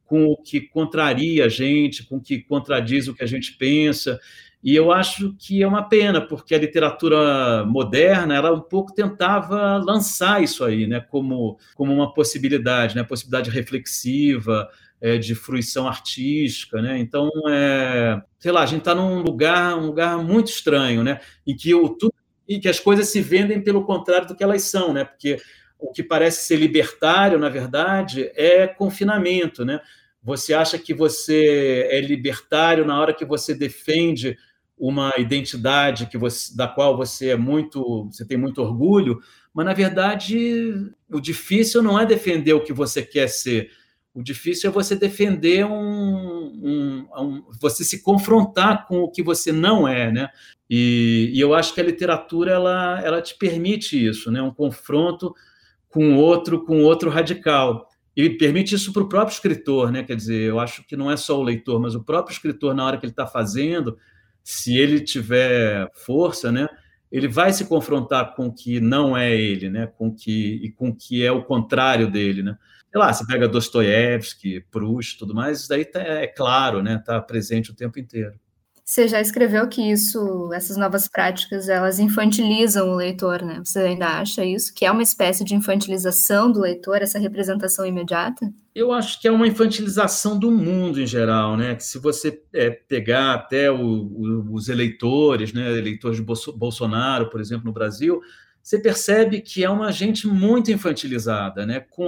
com o que contraria a gente, com o que contradiz o que a gente pensa. E eu acho que é uma pena, porque a literatura moderna, ela um pouco tentava lançar isso aí, né, como, como uma possibilidade, né, possibilidade reflexiva, é, de fruição artística, né? Então, é, sei lá, a gente está num lugar, um lugar muito estranho, né, em que o tudo e que as coisas se vendem pelo contrário do que elas são, né? Porque o que parece ser libertário, na verdade, é confinamento, né? Você acha que você é libertário na hora que você defende uma identidade que você, da qual você é muito, você tem muito orgulho, mas na verdade o difícil não é defender o que você quer ser. O difícil é você defender um, um, um você se confrontar com o que você não é, né? E, e, eu acho que a literatura ela, ela te permite isso, né? Um confronto com outro, com outro radical. E permite isso para o próprio escritor, né? Quer dizer, eu acho que não é só o leitor, mas o próprio escritor, na hora que ele está fazendo, se ele tiver força, né? Ele vai se confrontar com o que não é ele, né? Com que e com o que é o contrário dele, né? Sei lá, você pega Dostoiévski, Proust, tudo mais, isso daí tá, é claro, né? Está presente o tempo inteiro. Você já escreveu que isso, essas novas práticas, elas infantilizam o leitor, né? Você ainda acha isso? Que é uma espécie de infantilização do leitor, essa representação imediata? Eu acho que é uma infantilização do mundo em geral, né? Que se você é, pegar até o, o, os eleitores, né? Eleitores de Bolsonaro, por exemplo, no Brasil, você percebe que é uma gente muito infantilizada, né? Com,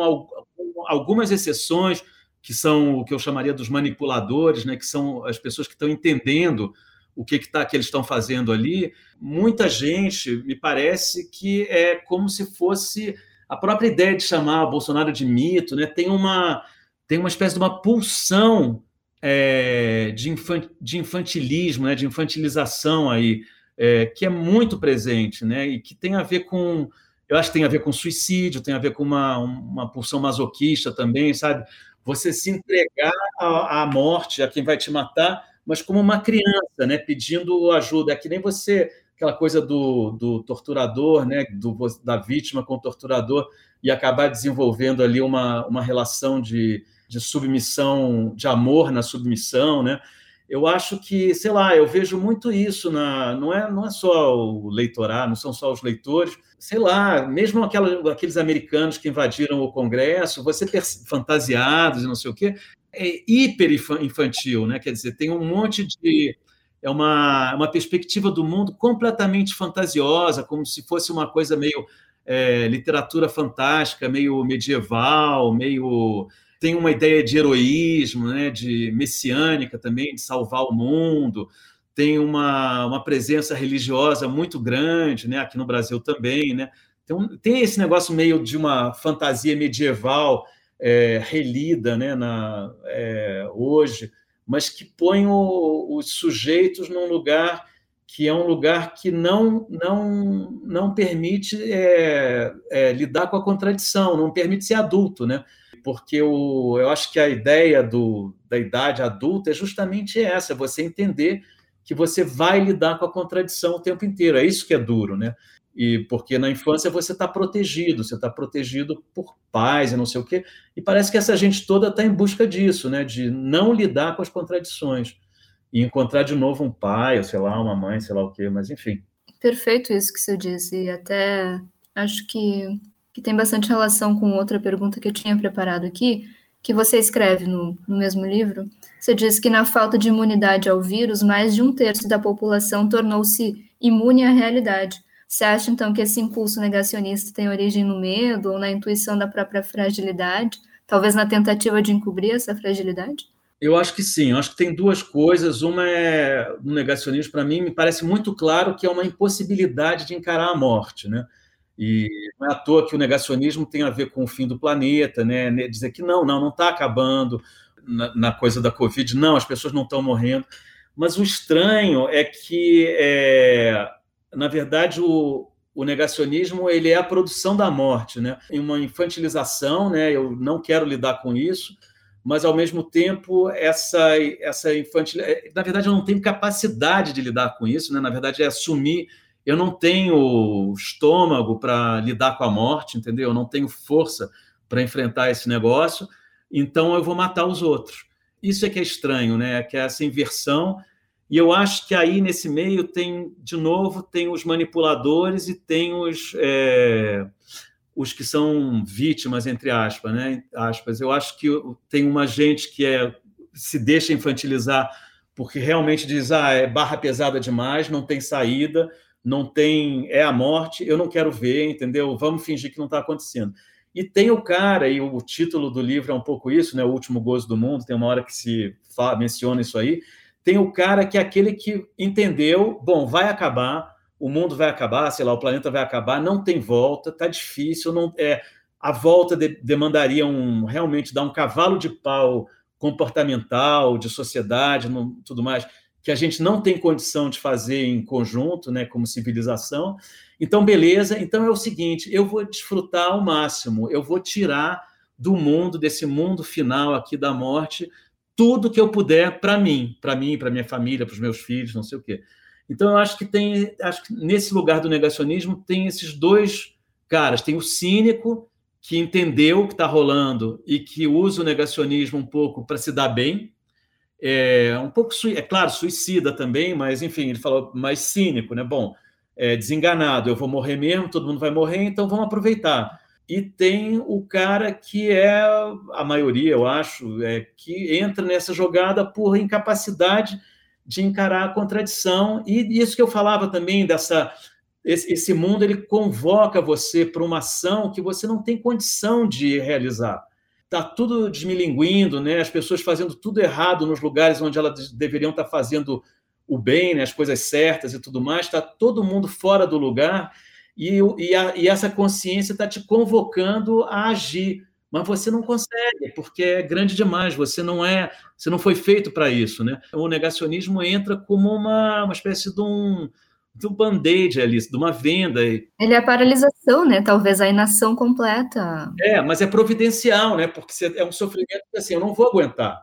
com algumas exceções, que são o que eu chamaria dos manipuladores, né, que são as pessoas que estão entendendo o que, que, tá, que eles estão fazendo ali, muita gente me parece que é como se fosse a própria ideia de chamar o Bolsonaro de mito, né, tem uma tem uma espécie de uma pulsão é, de, de, infantilismo, né, de infantilização aí, é, que é muito presente, né, e que tem a ver com, eu acho que tem a ver com suicídio, tem a ver com uma, uma pulsão masoquista também, sabe? Você se entregar à, morte, a quem vai te matar, mas como uma criança, né, pedindo ajuda. É que nem você, aquela coisa do, do torturador, né, do, da vítima com o torturador, e acabar desenvolvendo ali uma, uma relação de, de submissão, de amor na submissão, né? Eu acho que, sei lá, eu vejo muito isso na, não é, não é só o leitorado, não são só os leitores, sei lá, mesmo aquela, aqueles americanos que invadiram o Congresso, você fantasiados e não sei o quê, é hiper infantil, né? Quer dizer, tem um monte de é uma, uma perspectiva do mundo completamente fantasiosa, como se fosse uma coisa meio é, literatura fantástica, meio medieval, meio tem uma ideia de heroísmo, né, de messiânica também, de salvar o mundo, tem uma, uma presença religiosa muito grande, né, aqui no Brasil também, né, então, tem esse negócio meio de uma fantasia medieval é, relida né, na, é, hoje, mas que põe o, os sujeitos num lugar que é um lugar que não não não permite é, é, lidar com a contradição, não permite ser adulto, né? porque o, eu acho que a ideia do, da idade adulta é justamente essa: você entender que você vai lidar com a contradição o tempo inteiro. É isso que é duro, né? E porque na infância você está protegido, você está protegido por pais e não sei o quê. E parece que essa gente toda está em busca disso, né? De não lidar com as contradições e encontrar de novo um pai, ou sei lá, uma mãe, sei lá o quê, mas enfim. Perfeito isso que você disse. E até acho que que tem bastante relação com outra pergunta que eu tinha preparado aqui, que você escreve no, no mesmo livro. Você diz que na falta de imunidade ao vírus, mais de um terço da população tornou-se imune à realidade. Você acha, então, que esse impulso negacionista tem origem no medo ou na intuição da própria fragilidade? Talvez na tentativa de encobrir essa fragilidade? Eu acho que sim. Eu acho que tem duas coisas. Uma é o negacionismo, para mim, me parece muito claro que é uma impossibilidade de encarar a morte, né? E não é à toa que o negacionismo tem a ver com o fim do planeta, né? Dizer que não, não, não está acabando na, na, coisa da Covid, não, as pessoas não estão morrendo. Mas o estranho é que, é, na verdade, o, o negacionismo ele é a produção da morte, né? Em uma infantilização, né? Eu não quero lidar com isso, mas ao mesmo tempo essa essa infantil, é, na verdade eu não tenho capacidade de lidar com isso, né? Na verdade é assumir eu não tenho estômago para lidar com a morte, entendeu? Eu não tenho força para enfrentar esse negócio, então eu vou matar os outros. Isso é que é estranho, né? Que é essa inversão. E eu acho que aí nesse meio tem, de novo, tem os manipuladores e tem os, é, os que são vítimas, entre aspas, né? aspas. Eu acho que tem uma gente que é, se deixa infantilizar porque realmente diz, ah, é barra pesada demais, não tem saída, não tem, é a morte, eu não quero ver, entendeu? Vamos fingir que não está acontecendo. E tem o cara, e o título do livro é um pouco isso, né? O último gozo do mundo, tem uma hora que se fala, menciona isso aí. Tem o cara que é aquele que entendeu, bom, vai acabar, o mundo vai acabar, sei lá, o planeta vai acabar, não tem volta, tá difícil, não é a volta de, demandaria um realmente dar um cavalo de pau comportamental, de sociedade, tudo mais que a gente não tem condição de fazer em conjunto, né, como civilização. Então, beleza. Então é o seguinte: eu vou desfrutar ao máximo, eu vou tirar do mundo, desse mundo final aqui da morte, tudo que eu puder para mim, para mim, para minha família, para os meus filhos, não sei o quê. Então eu acho que tem, acho que nesse lugar do negacionismo tem esses dois caras, tem o cínico que entendeu o que está rolando e que usa o negacionismo um pouco para se dar bem, é um pouco, é claro, suicida também, mas enfim, ele falou mais cínico, né? Bom, é, desenganado, eu vou morrer mesmo, todo mundo vai morrer, então vamos aproveitar. E tem o cara que é a maioria, eu acho, é, que entra nessa jogada por incapacidade de encarar a contradição. E isso que eu falava também dessa esse, mundo ele convoca você para uma ação que você não tem condição de realizar. tá tudo desmilinguindo, né? As pessoas fazendo tudo errado nos lugares onde elas deveriam estar tá fazendo o bem, né? as coisas certas e tudo mais. Está todo mundo fora do lugar e, e, a, e essa consciência está te convocando a agir, mas você não consegue porque é grande demais. Você não é, você não foi feito para isso, né? O negacionismo entra como uma, uma espécie de um do band-aid ali, de uma venda. Ele é a paralisação, né? Talvez a inação completa. É, mas é providencial, né? Porque é um sofrimento que assim, eu não vou aguentar.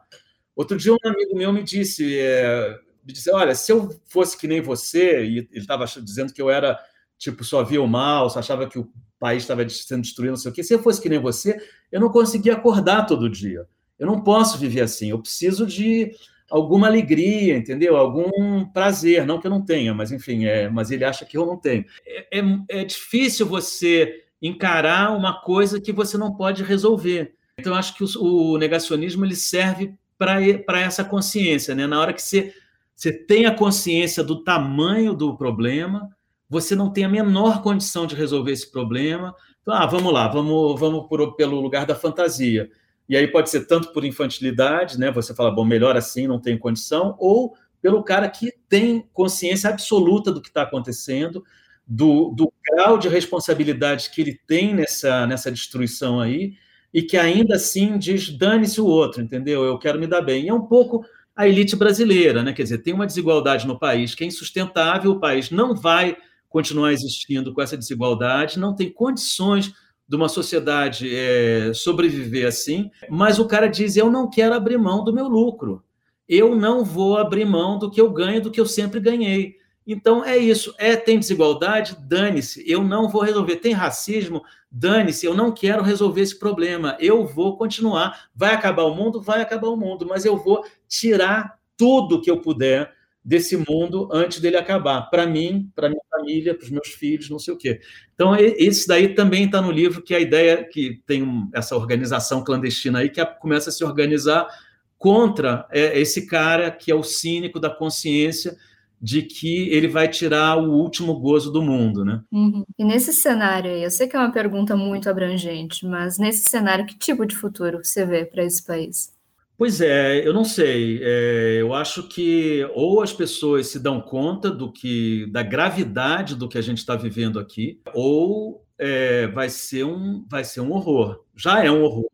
Outro dia um amigo meu me disse, é, me disse, olha, se eu fosse que nem você, e ele estava dizendo que eu era, tipo, só via o mal, só achava que o país estava sendo destruído, não sei o quê. Se eu fosse que nem você, eu não conseguia acordar todo dia. Eu não posso viver assim. Eu preciso de alguma alegria, entendeu? Algum prazer, não que eu não tenha, mas enfim, é, mas ele acha que eu não tenho. É, é, é difícil você encarar uma coisa que você não pode resolver. Então, acho que o, o negacionismo ele serve para essa consciência, né? Na hora que você, você tem a consciência do tamanho do problema, você não tem a menor condição de resolver esse problema. Então, ah, vamos lá, vamos, vamos por, pelo lugar da fantasia. E aí pode ser tanto por infantilidade, né? Você fala, bom, melhor assim, não tem condição, ou pelo cara que tem consciência absoluta do que está acontecendo, do, do grau de responsabilidade que ele tem nessa, nessa destruição aí, e que ainda assim diz, dane-se o outro, entendeu? Eu quero me dar bem. E é um pouco a elite brasileira, né? Quer dizer, tem uma desigualdade no país que é insustentável, o país não vai continuar existindo com essa desigualdade, não tem condições de uma sociedade é, sobreviver assim, mas o cara diz: eu não quero abrir mão do meu lucro, eu não vou abrir mão do que eu ganho, do que eu sempre ganhei. Então é isso. É tem desigualdade, dane-se. Eu não vou resolver. Tem racismo, dane-se. Eu não quero resolver esse problema. Eu vou continuar. Vai acabar o mundo, vai acabar o mundo, mas eu vou tirar tudo que eu puder desse mundo antes dele acabar, para mim, para minha família, para os meus filhos, não sei o quê. Então, esse daí também está no livro, que a ideia que tem essa organização clandestina aí, que começa a se organizar contra é, esse cara que é o cínico da consciência de que ele vai tirar o último gozo do mundo, né? Uhum. E nesse cenário aí, eu sei que é uma pergunta muito abrangente, mas nesse cenário, que tipo de futuro você vê para esse país? Pois é, eu não sei. É, eu acho que ou as pessoas se dão conta do que, da gravidade do que a gente está vivendo aqui, ou é, vai ser um, vai ser um horror. Já é um horror,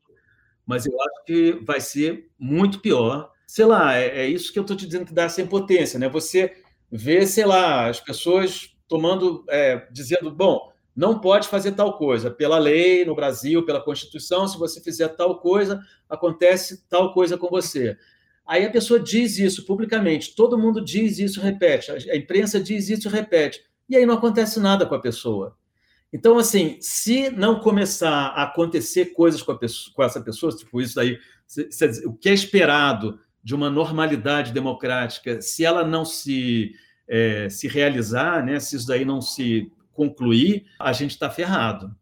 mas eu acho que vai ser muito pior. Sei lá, é, é isso que eu estou te dizendo que dá essa impotência, né? Você vê, sei lá, as pessoas tomando, é, dizendo, bom, não pode fazer tal coisa. Pela lei, no Brasil, pela Constituição, se você fizer tal coisa, acontece tal coisa com você. Aí a pessoa diz isso publicamente, todo mundo diz isso, repete, a imprensa diz isso, repete, e aí não acontece nada com a pessoa. Então, assim, se não começar a acontecer coisas com, pessoa, com essa pessoa, tipo isso daí, se, se, o que é esperado de uma normalidade democrática, se ela não se, é, se realizar, né, se isso daí não se concluir, a gente está ferrado.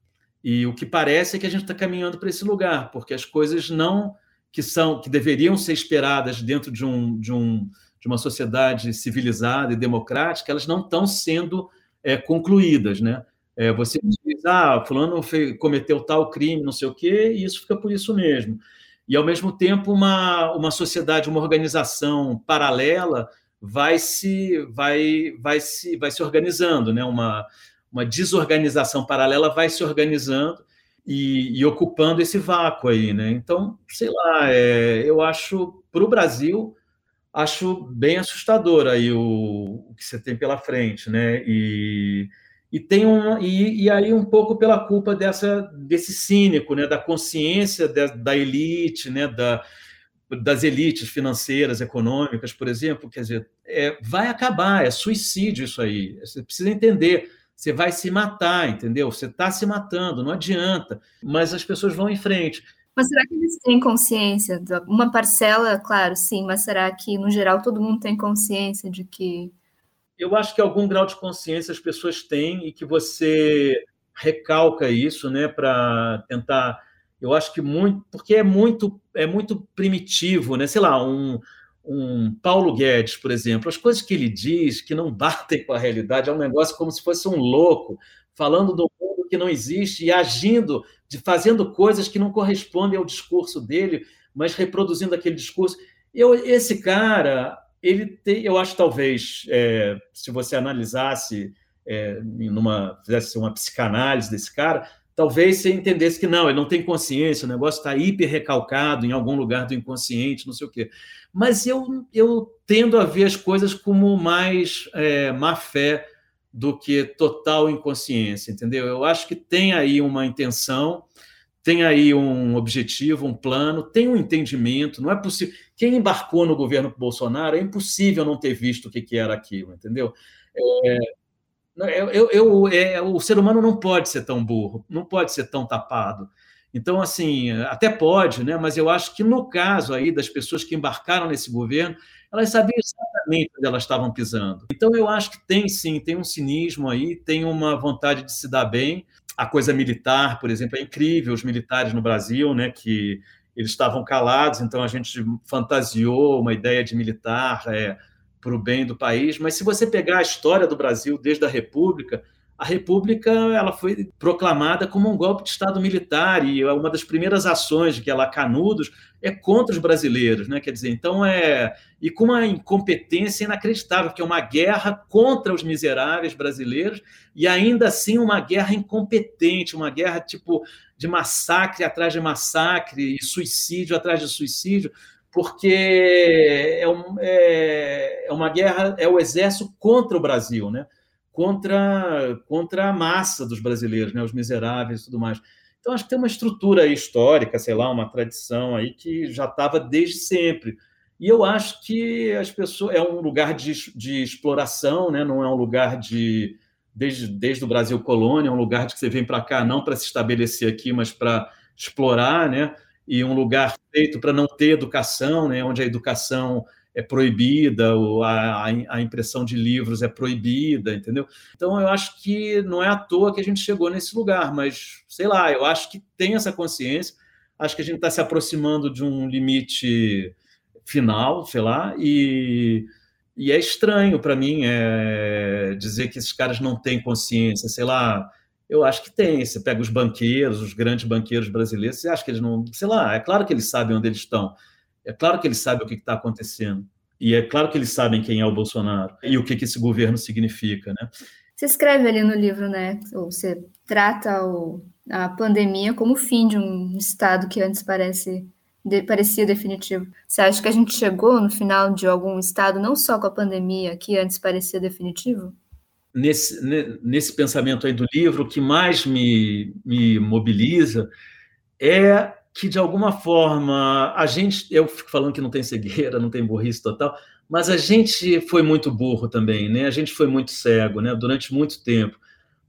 E o que parece é que a gente está caminhando para esse lugar, porque as coisas não que são que deveriam ser esperadas dentro de, um, de, um, de uma sociedade civilizada e democrática, elas não estão sendo é, concluídas, né? É, você diz, ah, fulano cometeu tal crime, não sei o quê, e isso fica por isso mesmo. E, ao mesmo tempo, uma, uma sociedade, uma organização paralela vai se, vai, vai se, vai se organizando, né? Uma, uma desorganização paralela vai se organizando e, e ocupando esse vácuo aí, né? Então, sei lá, é, eu acho para o Brasil acho bem assustador aí o, o, que você tem pela frente, né? E, e tem um e, e, aí um pouco pela culpa dessa desse cínico, né? Da consciência da, da elite, né? Da, das elites financeiras, econômicas, por exemplo, quer dizer, é, vai acabar, é suicídio isso aí. Você precisa entender você vai se matar, entendeu? Você está se matando, não adianta. Mas as pessoas vão em frente. Mas será que eles têm consciência? Uma parcela, claro, sim, mas será que, no geral, todo mundo tem consciência de que. Eu acho que algum grau de consciência as pessoas têm e que você recalca isso, né, para tentar. Eu acho que muito, porque é muito, é muito primitivo, né? Sei lá, um, um Paulo Guedes, por exemplo, as coisas que ele diz que não [LAUGHS] batem com a realidade, é um negócio como se fosse um louco, falando do mundo que não existe e agindo, de fazendo coisas que não correspondem ao discurso dele, mas reproduzindo aquele discurso. Eu, esse cara, ele tem, eu acho talvez, é, se você analisasse, é, numa, fizesse uma psicanálise desse cara, talvez você entendesse que não, ele não tem consciência, o negócio está hiper recalcado em algum lugar do inconsciente, não sei o quê. Mas eu, eu tendo a ver as coisas como mais é, má fé do que total inconsciência, entendeu? Eu acho que tem aí uma intenção, tem aí um objetivo, um plano, tem um entendimento. Não é possível. Quem embarcou no governo Bolsonaro é impossível não ter visto o que, que era aquilo, entendeu? É, eu, eu, é, o ser humano não pode ser tão burro, não pode ser tão tapado. Então, assim, até pode, né? mas eu acho que no caso aí das pessoas que embarcaram nesse governo, elas sabiam exatamente onde elas estavam pisando. Então, eu acho que tem sim, tem um cinismo aí, tem uma vontade de se dar bem. A coisa militar, por exemplo, é incrível, os militares no Brasil, né, que eles estavam calados, então a gente fantasiou uma ideia de militar é, para o bem do país. Mas se você pegar a história do Brasil desde a República, a República ela foi proclamada como um golpe de Estado militar e uma das primeiras ações que ela Canudos é contra os brasileiros, né? Quer dizer, então é e com uma incompetência inacreditável, que é uma guerra contra os miseráveis brasileiros e ainda assim uma guerra incompetente, uma guerra tipo de massacre atrás de massacre e suicídio atrás de suicídio, porque é, um, é, é uma guerra, é o exército contra o Brasil, né? Contra, contra a massa dos brasileiros, né? os miseráveis e tudo mais. Então, acho que tem uma estrutura histórica, sei lá, uma tradição aí que já estava desde sempre. E eu acho que as pessoas. É um lugar de, de exploração, né? não é um lugar de. Desde, desde o Brasil colônia, é um lugar de que você vem para cá não para se estabelecer aqui, mas para explorar, né? E um lugar feito para não ter educação, né? Onde a educação é proibida, a, a impressão de livros é proibida, entendeu? Então eu acho que não é à toa que a gente chegou nesse lugar, mas sei lá, eu acho que tem essa consciência, acho que a gente está se aproximando de um limite final, sei lá, e, e é estranho para mim é, dizer que esses caras não têm consciência, sei lá. Eu acho que tem. Você pega os banqueiros, os grandes banqueiros brasileiros, você acha que eles não. Sei lá, é claro que eles sabem onde eles estão é claro que eles sabem o que está acontecendo. E é claro que eles sabem quem é o Bolsonaro e o que, que esse governo significa, né? Você escreve ali no livro, né? Ou você trata o, a pandemia como o fim de um estado que antes parece de, parecia definitivo. Você acha que a gente chegou no final de algum estado, não só com a pandemia, que antes parecia definitivo? Nesse, nesse pensamento aí do livro, o que mais me, me mobiliza é que de alguma forma a gente, eu fico falando que não tem cegueira, não tem burrice total, mas a gente foi muito burro também, né? A gente foi muito cego, né? Durante muito tempo.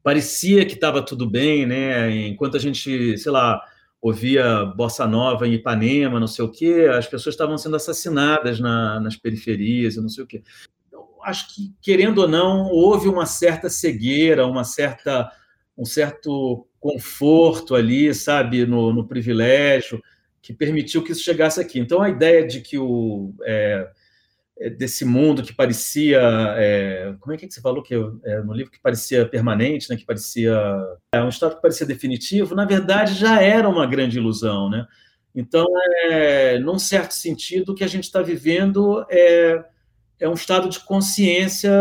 Parecia que estava tudo bem, né? Enquanto a gente, sei lá, ouvia bossa nova em Ipanema, não sei o quê, as pessoas estavam sendo assassinadas na, nas periferias, não sei o quê. Então, acho que querendo ou não, houve uma certa cegueira, uma certa um certo conforto ali, sabe, no, no privilégio, que permitiu que isso chegasse aqui. Então, a ideia de que o. É, é desse mundo que parecia. É, como é que você falou que é, no livro que parecia permanente, né, que parecia. É um estado que parecia definitivo, na verdade já era uma grande ilusão. Né? Então, é, num certo sentido, o que a gente está vivendo é, é um estado de consciência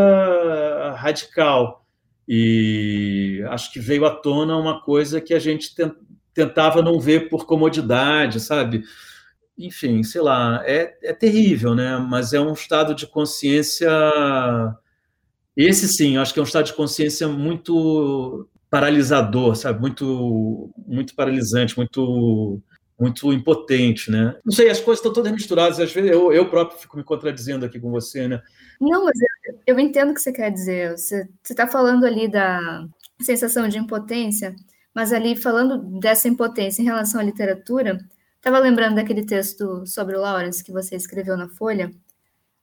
radical e acho que veio à tona uma coisa que a gente tentava não ver por comodidade, sabe? Enfim, sei lá, é, é terrível, né? Mas é um estado de consciência. Esse sim, acho que é um estado de consciência muito paralisador, sabe? Muito, muito paralisante, muito muito impotente, né? Não sei, as coisas estão todas misturadas. Às vezes eu, eu próprio fico me contradizendo aqui com você, né? Não, mas eu, entendo o que você quer dizer. Você está falando ali da sensação de impotência, mas ali falando dessa impotência em relação à literatura, estava lembrando daquele texto sobre o Lawrence que você escreveu na Folha,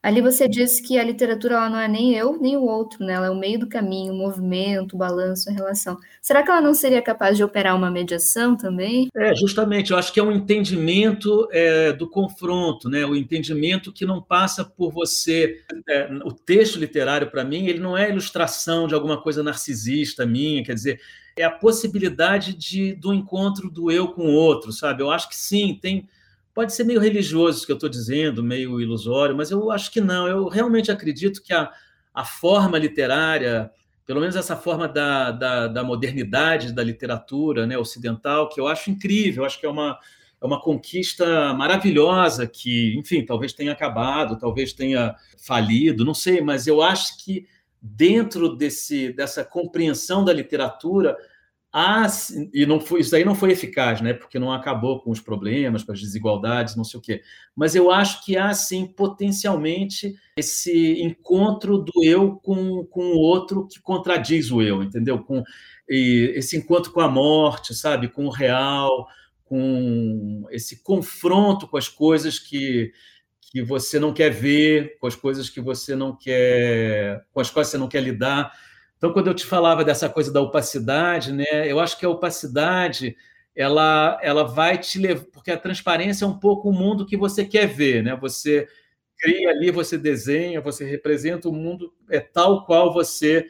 Ali você disse que a literatura ela não é nem eu nem o outro, né? Ela é o meio do caminho, o movimento, o balanço, a relação. Será que ela não seria capaz de operar uma mediação também? É, justamente. Eu acho que é um entendimento é, do confronto, né? O entendimento que não passa por você. É, o texto literário, para mim, ele não é ilustração de alguma coisa narcisista minha, quer dizer, é a possibilidade de, do encontro do eu com o outro, sabe? Eu acho que sim, tem Pode ser meio religioso isso que eu estou dizendo, meio ilusório, mas eu acho que não. Eu realmente acredito que a, a forma literária, pelo menos essa forma da, da, da modernidade da literatura né, ocidental, que eu acho incrível, eu acho que é uma, é uma conquista maravilhosa que, enfim, talvez tenha acabado, talvez tenha falido, não sei, mas eu acho que dentro desse, dessa compreensão da literatura há, e não foi, isso aí não foi eficaz, né? Porque não acabou com os problemas, com as desigualdades, não sei o quê. Mas eu acho que há sim potencialmente esse encontro do eu com, com o outro que contradiz o eu, entendeu? Com esse encontro com a morte, sabe? Com o real, com esse confronto com as coisas que que você não quer ver, com as coisas que você não quer, com as quais você não quer lidar. Então, quando eu te falava dessa coisa da opacidade, né, eu acho que a opacidade ela, ela vai te levar, porque a transparência é um pouco o mundo que você quer ver, né? Você cria ali, você desenha, você representa o mundo é tal qual você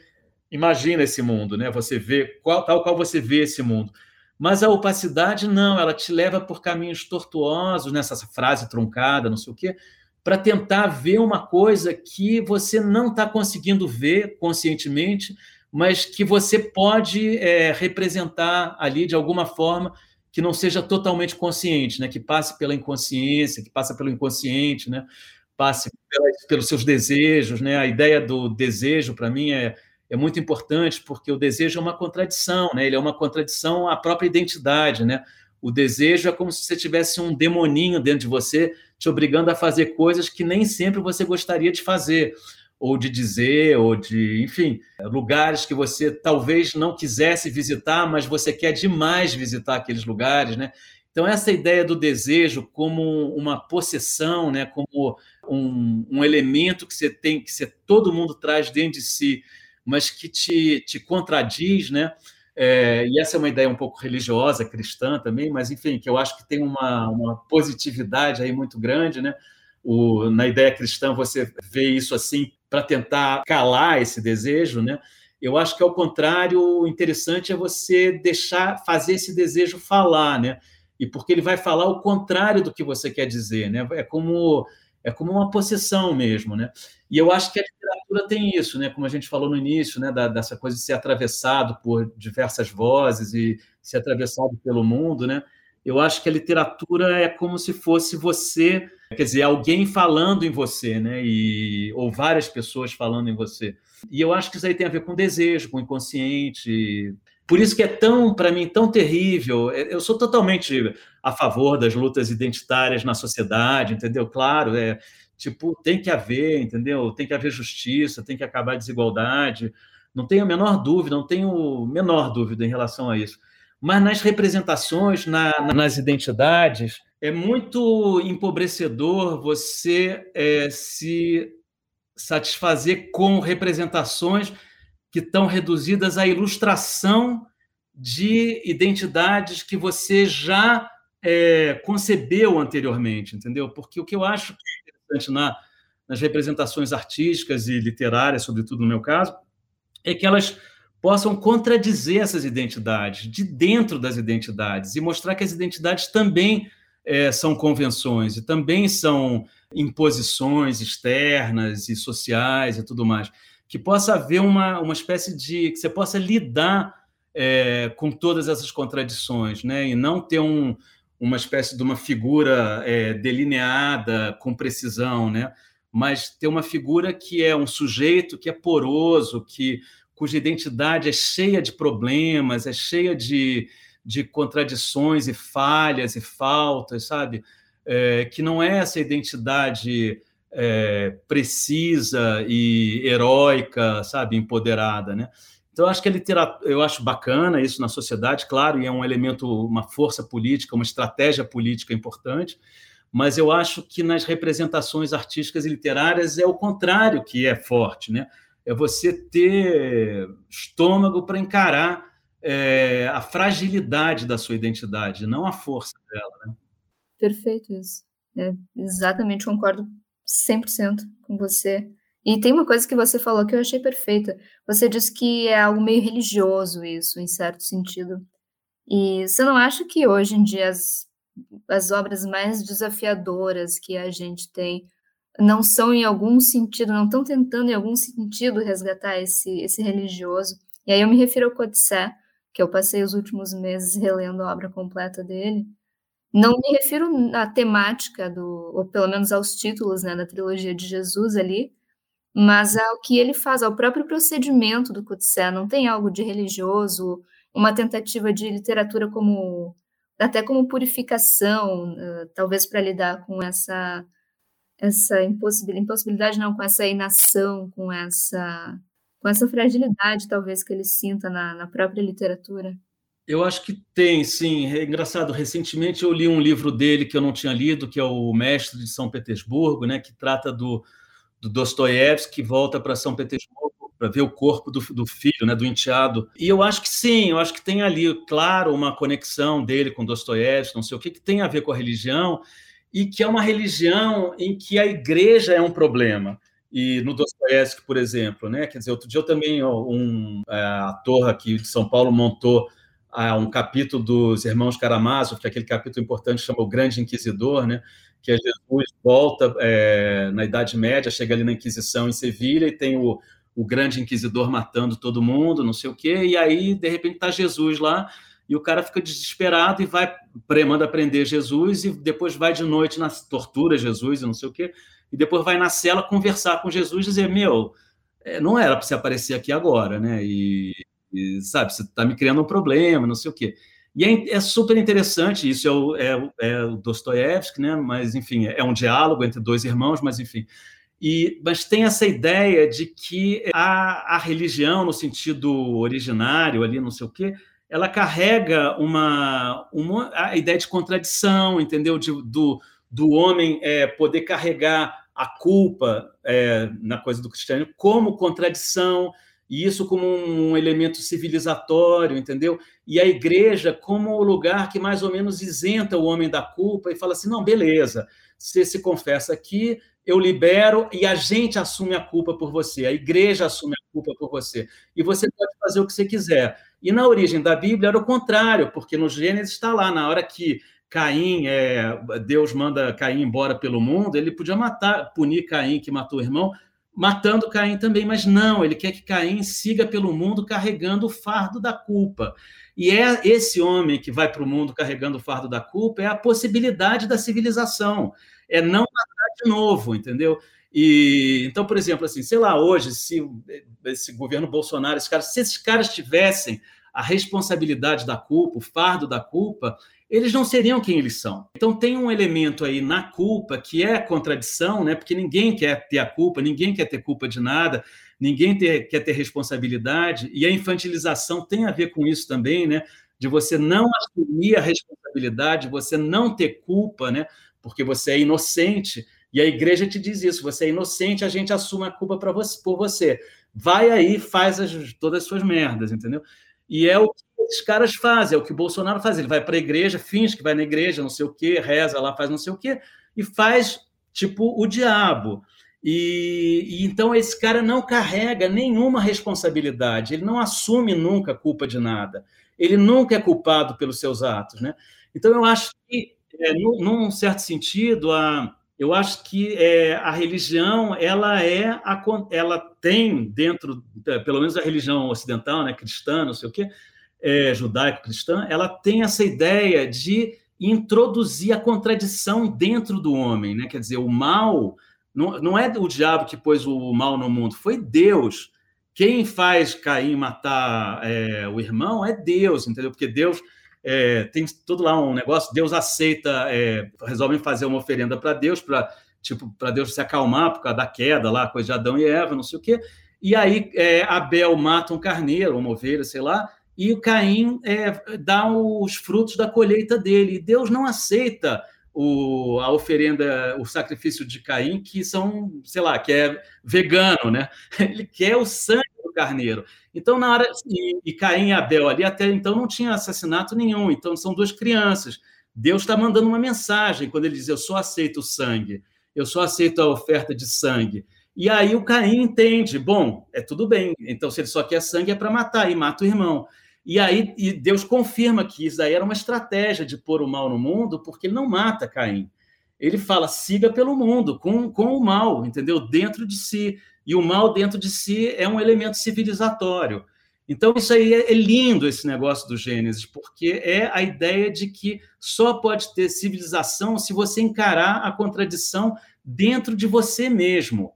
imagina esse mundo, né? Você vê qual, tal qual você vê esse mundo. Mas a opacidade não, ela te leva por caminhos tortuosos nessa frase truncada, não sei o quê, para tentar ver uma coisa que você não está conseguindo ver conscientemente, mas que você pode é, representar ali de alguma forma que não seja totalmente consciente, né? que passe pela inconsciência, que passe pelo inconsciente, né? passe pelos seus desejos. Né? A ideia do desejo, para mim, é, é muito importante, porque o desejo é uma contradição, né? ele é uma contradição à própria identidade. Né? O desejo é como se você tivesse um demoninho dentro de você te obrigando a fazer coisas que nem sempre você gostaria de fazer, ou de dizer, ou de, enfim, lugares que você talvez não quisesse visitar, mas você quer demais visitar aqueles lugares, né? Então, essa ideia do desejo como uma possessão, né? como um, um elemento que você tem, que você, todo mundo traz dentro de si, mas que te, te contradiz, né? É, e essa é uma ideia um pouco religiosa, cristã também, mas enfim, que eu acho que tem uma, uma positividade aí muito grande, né? O, na ideia cristã você vê isso assim para tentar calar esse desejo, né? Eu acho que ao contrário, o interessante é você deixar fazer esse desejo falar, né? E porque ele vai falar o contrário do que você quer dizer, né? É como é como uma possessão mesmo, né? E eu acho que a literatura tem isso, né? Como a gente falou no início, né? Da, dessa coisa de ser atravessado por diversas vozes e ser atravessado pelo mundo, né? Eu acho que a literatura é como se fosse você, quer dizer, alguém falando em você, né? E, ou várias pessoas falando em você. E eu acho que isso aí tem a ver com desejo, com inconsciente. Por isso que é tão, para mim, tão terrível. Eu sou totalmente a favor das lutas identitárias na sociedade, entendeu? Claro, é tipo, tem que haver, entendeu? Tem que haver justiça, tem que acabar a desigualdade. Não tenho a menor dúvida, não tenho a menor dúvida em relação a isso. Mas nas representações, na, nas identidades, é muito empobrecedor você é, se satisfazer com representações que estão reduzidas à ilustração de identidades que você já é, concebeu anteriormente, entendeu? Porque o que eu acho interessante na, nas representações artísticas e literárias, sobretudo no meu caso, é que elas possam contradizer essas identidades, de dentro das identidades, e mostrar que as identidades também é, são convenções e também são imposições externas e sociais e tudo mais. Que possa haver uma, uma espécie de. que você possa lidar é, com todas essas contradições, né? e não ter um, uma espécie de uma figura é, delineada com precisão, né? mas ter uma figura que é um sujeito que é poroso, que cuja identidade é cheia de problemas, é cheia de, de contradições e falhas e faltas, sabe? É, que não é essa identidade é, precisa e heróica, sabe, empoderada, né? Então, acho que a literatura, eu acho bacana isso na sociedade, claro, e é um elemento, uma força política, uma estratégia política importante, mas eu acho que nas representações artísticas e literárias é o contrário que é forte, né? É você ter estômago para encarar é, a fragilidade da sua identidade, não a força dela, né? Perfeito isso. É, exatamente, concordo 100% com você. E tem uma coisa que você falou que eu achei perfeita. Você disse que é algo meio religioso isso, em certo sentido. E você não acha que hoje em dia as, as obras mais desafiadoras que a gente tem não são em algum sentido, não estão tentando em algum sentido resgatar esse, esse religioso? E aí eu me refiro ao Codicé, que eu passei os últimos meses relendo a obra completa dele. Não me refiro à temática do, ou pelo menos aos títulos, né, da trilogia de Jesus ali, mas ao que ele faz, ao próprio procedimento do Kutse, não tem algo de religioso, uma tentativa de literatura como até como purificação, uh, talvez para lidar com essa essa impossibilidade, impossibilidade não, com essa inação, com essa com essa fragilidade talvez que ele sinta na, na própria literatura. Eu acho que tem, sim. É engraçado. Recentemente eu li um livro dele que eu não tinha lido, que é o Mestre de São Petersburgo, né, que trata do do Dostoiévski, que volta para São Petersburgo para ver o corpo do, do, filho, né, do enteado. E eu acho que sim, eu acho que tem ali, claro, uma conexão dele com Dostoiévski, não sei o que, que tem a ver com a religião, e que é uma religião em que a igreja é um problema. E no Dostoiévski, por exemplo, né? Quer dizer, outro dia eu também, um é, ator aqui de São Paulo montou ah, um capítulo dos Irmãos Karamazov, que é aquele capítulo importante chama O Grande Inquisidor, né? que é Jesus volta é, na Idade Média, chega ali na Inquisição em Sevilha e tem o, o grande inquisidor matando todo mundo, não sei o quê, e aí, de repente, está Jesus lá, e o cara fica desesperado e vai, manda prender Jesus, e depois vai de noite na tortura Jesus e não sei o quê, e depois vai na cela conversar com Jesus dizer, meu, é, não era para você aparecer aqui agora, né? E, sabe, você está me criando um problema, não sei o quê. E é, é, super interessante, isso é o, é, é o Dostoiévski, né? mas, enfim, é um diálogo entre dois irmãos, mas, enfim. E, mas tem essa ideia de que a, a religião, no sentido originário, ali, não sei o quê, ela carrega uma, uma a ideia de contradição, entendeu? De, do, do homem é, poder carregar a culpa é, na coisa do cristianismo como contradição, e isso como um elemento civilizatório, entendeu? E a igreja como o lugar que mais ou menos isenta o homem da culpa e fala assim: não, beleza, você se confessa aqui, eu libero e a gente assume a culpa por você, a igreja assume a culpa por você, e você pode fazer o que você quiser. E na origem da Bíblia era o contrário, porque no Gênesis está lá, na hora que Caim, é, Deus manda Caim embora pelo mundo, ele podia matar, punir Caim que matou o irmão, matando Caim também, mas não, ele quer que Caim siga pelo mundo carregando o fardo da culpa. E é esse homem que vai para o mundo carregando o fardo da culpa, é a possibilidade da civilização, é não matar de novo, entendeu? E então, por exemplo, assim, sei lá, hoje, se esse governo Bolsonaro, esses caras, se esses caras tivessem a responsabilidade da culpa, o fardo da culpa, eles não seriam quem eles são. Então tem um elemento aí na culpa que é contradição, né? Porque ninguém quer ter a culpa, ninguém quer ter culpa de nada, ninguém ter, quer ter responsabilidade, e a infantilização tem a ver com isso também, né? De você não assumir a responsabilidade, você não ter culpa, né? Porque você é inocente. E a igreja te diz isso: você é inocente, a gente assume a culpa para você, por você. Vai aí, faz as, todas as suas merdas, entendeu? E é o que esses caras fazem, é o que o Bolsonaro faz. Ele vai para a igreja, finge que vai na igreja, não sei o quê, reza lá, faz não sei o quê, e faz tipo o diabo. E, e, então esse cara não carrega nenhuma responsabilidade, ele não assume nunca culpa de nada, ele nunca é culpado pelos seus atos, né? Então eu acho que, é, num, num certo sentido, a, eu acho que é, a religião ela é a, ela tem dentro, pelo menos a religião ocidental, né, cristã, não sei o quê, é, judaico-cristã, ela tem essa ideia de introduzir a contradição dentro do homem, né? Quer dizer, o mal não, não é o diabo que pôs o mal no mundo, foi Deus. Quem faz Caim matar é, o irmão é Deus, entendeu? Porque Deus é, tem todo lá um negócio, Deus aceita, é, resolvem fazer uma oferenda para Deus, para tipo, para Deus se acalmar por causa da queda lá, coisa de Adão e Eva, não sei o quê. E aí é, Abel mata um carneiro, uma ovelha, sei lá, e Caim é, dá os frutos da colheita dele. E Deus não aceita o, a oferenda, o sacrifício de Caim, que são, sei lá, que é vegano, né? [LAUGHS] Ele quer o sangue do carneiro. Então, na hora. E, e Caim e Abel ali até então não tinha assassinato nenhum, então são duas crianças. Deus está mandando uma mensagem quando ele diz: Eu só aceito o sangue, eu só aceito a oferta de sangue. E aí o Caim entende: bom, é tudo bem, então se ele só quer sangue é para matar, e mata o irmão. E aí e Deus confirma que isso aí era uma estratégia de pôr o mal no mundo, porque ele não mata Caim. Ele fala, siga pelo mundo, com, com o mal, entendeu? Dentro de si. E o mal dentro de si é um elemento civilizatório. Então, isso aí é, é lindo, esse negócio do Gênesis, porque é a ideia de que só pode ter civilização se você encarar a contradição dentro de você mesmo.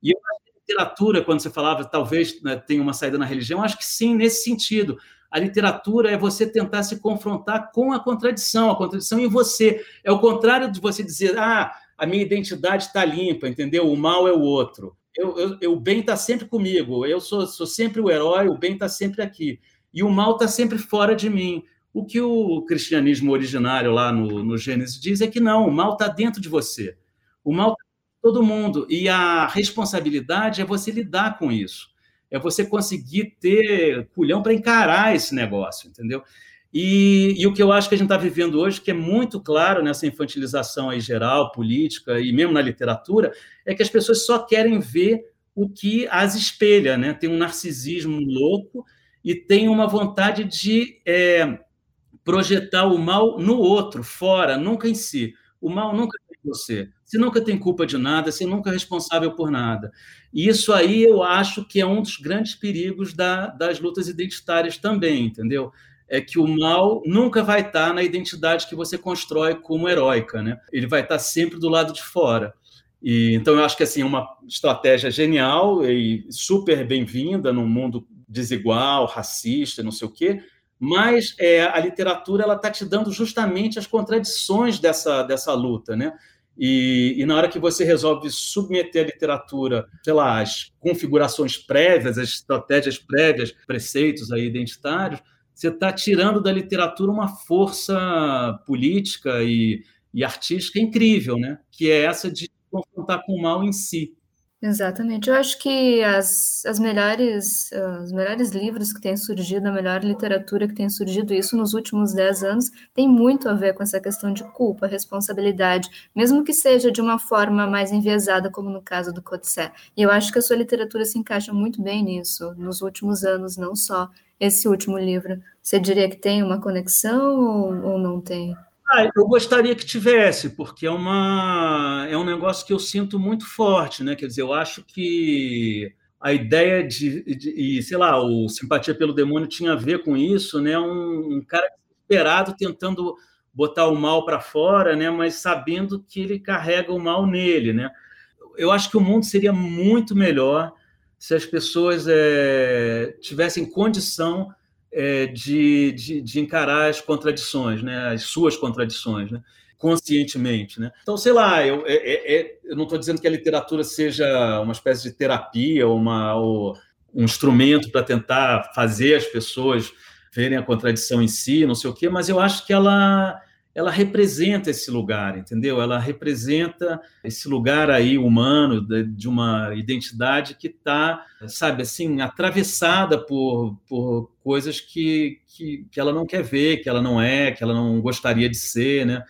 E eu acho que a literatura, quando você falava, talvez né, tenha uma saída na religião, acho que sim, nesse sentido. A literatura é você tentar se confrontar com a contradição, a contradição em você. É o contrário de você dizer, ah, a minha identidade está limpa, entendeu? O mal é o outro. Eu, eu, o bem está sempre comigo, eu sou, sou sempre o herói, o bem está sempre aqui. E o mal está sempre fora de mim. O que o cristianismo originário lá no, no Gênesis diz é que não, o mal está dentro de você. O mal está todo mundo. E a responsabilidade é você lidar com isso é você conseguir ter culhão para encarar esse negócio, entendeu? E, e, o que eu acho que a gente está vivendo hoje, que é muito claro nessa infantilização aí geral, política e mesmo na literatura, é que as pessoas só querem ver o que as espelha, né? Tem um narcisismo louco e tem uma vontade de é, projetar o mal no outro, fora, nunca em si. O mal nunca é em você. Você nunca tem culpa de nada, você nunca é responsável por nada. E isso aí eu acho que é um dos grandes perigos da, das lutas identitárias também, entendeu? É que o mal nunca vai estar na identidade que você constrói como heróica, né? Ele vai estar sempre do lado de fora. E, então eu acho que assim é uma estratégia genial e super bem-vinda num mundo desigual, racista, não sei o quê. Mas é, a literatura ela está te dando justamente as contradições dessa, dessa luta, né? E, e, na hora que você resolve submeter a literatura, sei lá, as configurações prévias, as estratégias prévias, preceitos aí identitários, você está tirando da literatura uma força política e, e artística incrível, né? que é essa de confrontar com o mal em si. Exatamente. Eu acho que as, as melhores, os melhores livros que têm surgido, a melhor literatura que tem surgido, isso nos últimos dez anos, tem muito a ver com essa questão de culpa, responsabilidade, mesmo que seja de uma forma mais enviesada, como no caso do Codicé. E eu acho que a sua literatura se encaixa muito bem nisso, nos últimos anos, não só esse último livro. Você diria que tem uma conexão ou, ou não tem? Ah, eu gostaria que tivesse, porque é, uma, é um negócio que eu sinto muito forte, né? Quer dizer, eu acho que a ideia de, de e, sei lá, o Simpatia pelo Demônio tinha a ver com isso, né? Um, um cara desesperado tentando botar o mal para fora, né? Mas sabendo que ele carrega o mal nele, né? Eu acho que o mundo seria muito melhor se as pessoas é, tivessem condição é, de, de, de, encarar as contradições, né? as suas contradições, né? conscientemente. Né? Então, sei lá, eu, é, é, é eu não estou dizendo que a literatura seja uma espécie de terapia uma, ou um instrumento para tentar fazer as pessoas verem a contradição em si, não sei o quê, mas eu acho que ela ela representa esse lugar, entendeu? Ela representa esse lugar aí humano de, uma identidade que está, sabe, assim, atravessada por, por coisas que, que, que ela não quer ver, que ela não é, que ela não gostaria de ser, né?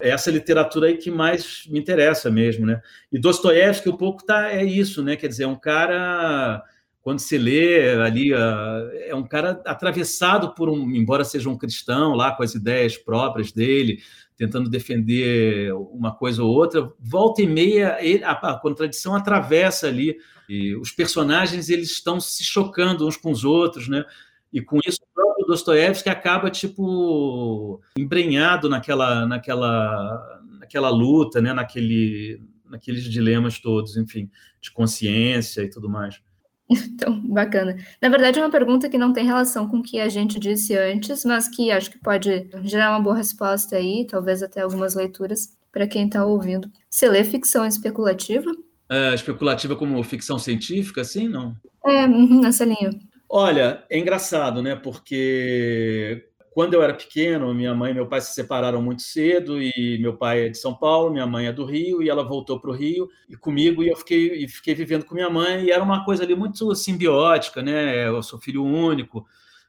É essa literatura aí que mais me interessa mesmo, né? E Dostoiévski um pouco tá é isso, né? Quer dizer, é um cara quando se lê ali, ah, é um cara atravessado por um, embora seja um cristão lá com as ideias próprias dele, tentando defender uma coisa ou outra, volta e meia a, contradição atravessa ali e os personagens eles estão se chocando uns com os outros, né? E com isso o próprio Dostoiévski acaba tipo embrenhado naquela naquela naquela luta, né? Naquele naqueles dilemas todos, enfim, de consciência e tudo mais. [LAUGHS] Então, bacana. Na verdade, é uma pergunta que não tem relação com o que a gente disse antes, mas que acho que pode gerar uma boa resposta aí, talvez até algumas leituras para quem está ouvindo. Você lê ficção especulativa? É, especulativa como ficção científica, sim, não? É, uhum, nessa linha. Olha, é engraçado, né? Porque quando eu era pequeno, minha mãe e meu pai se separaram muito cedo e meu pai é de São Paulo, minha mãe é do Rio e ela voltou para o Rio e comigo e eu fiquei, e fiquei vivendo com minha mãe e era uma coisa ali muito simbiótica, né? Eu sou filho único,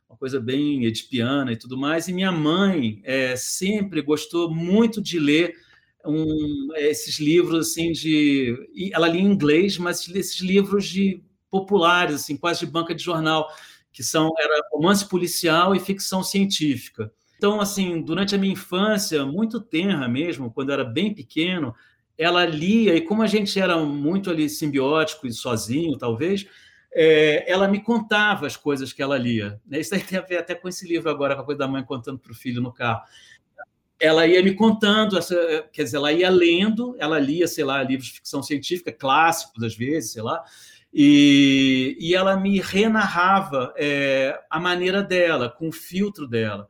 uma coisa bem edipiana e tudo mais. E minha mãe é, sempre gostou muito de ler um, esses livros assim de, ela lia em inglês, mas esses livros de populares, assim, quase de banca de jornal que são era romance policial e ficção científica. Então, assim, durante a minha infância, muito tenra mesmo, quando eu era bem pequeno, ela lia, e como a gente era muito ali simbiótico e sozinho, talvez, é, ela me contava as coisas que ela lia. Né? Isso aí tem a ver até com esse livro agora, com a coisa da mãe contando para o filho no carro. Ela ia me contando, quer dizer, ela ia lendo, ela lia, sei lá, livros de ficção científica, clássicos às vezes, sei lá, e, e ela me renarrava é, a maneira dela, com o filtro dela.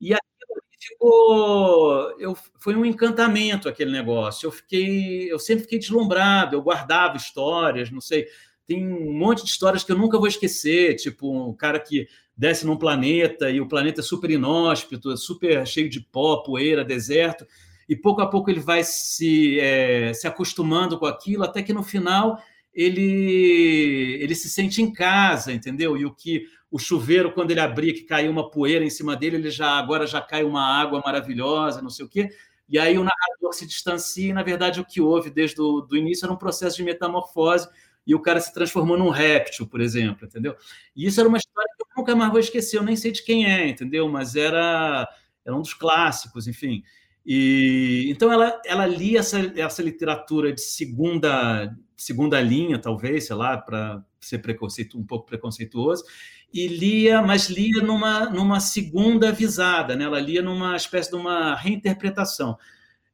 E aquilo ficou. Eu, foi um encantamento aquele negócio. Eu fiquei, eu sempre fiquei deslumbrado, eu guardava histórias, não sei. Tem um monte de histórias que eu nunca vou esquecer, tipo um cara que desce num planeta e o planeta é super inóspito, super cheio de pó, poeira, deserto, e pouco a pouco ele vai se, é, se acostumando com aquilo, até que no final ele, ele se sente em casa, entendeu? E o que o chuveiro, quando ele abria, que caiu uma poeira em cima dele, ele já agora já cai uma água maravilhosa, não sei o quê. E aí o narrador se distancia, e na verdade o que houve desde o do início era um processo de metamorfose, e o cara se transformou num réptil, por exemplo, entendeu? E isso era uma história que eu nunca mais vou esquecer, eu nem sei de quem é, entendeu? Mas era, era um dos clássicos, enfim. E então ela, ela lia essa, essa literatura de segunda segunda linha, talvez, sei lá, para ser preconceito, um pouco preconceituoso, e lia, mas lia numa, numa segunda visada, né? ela lia numa espécie de uma reinterpretação.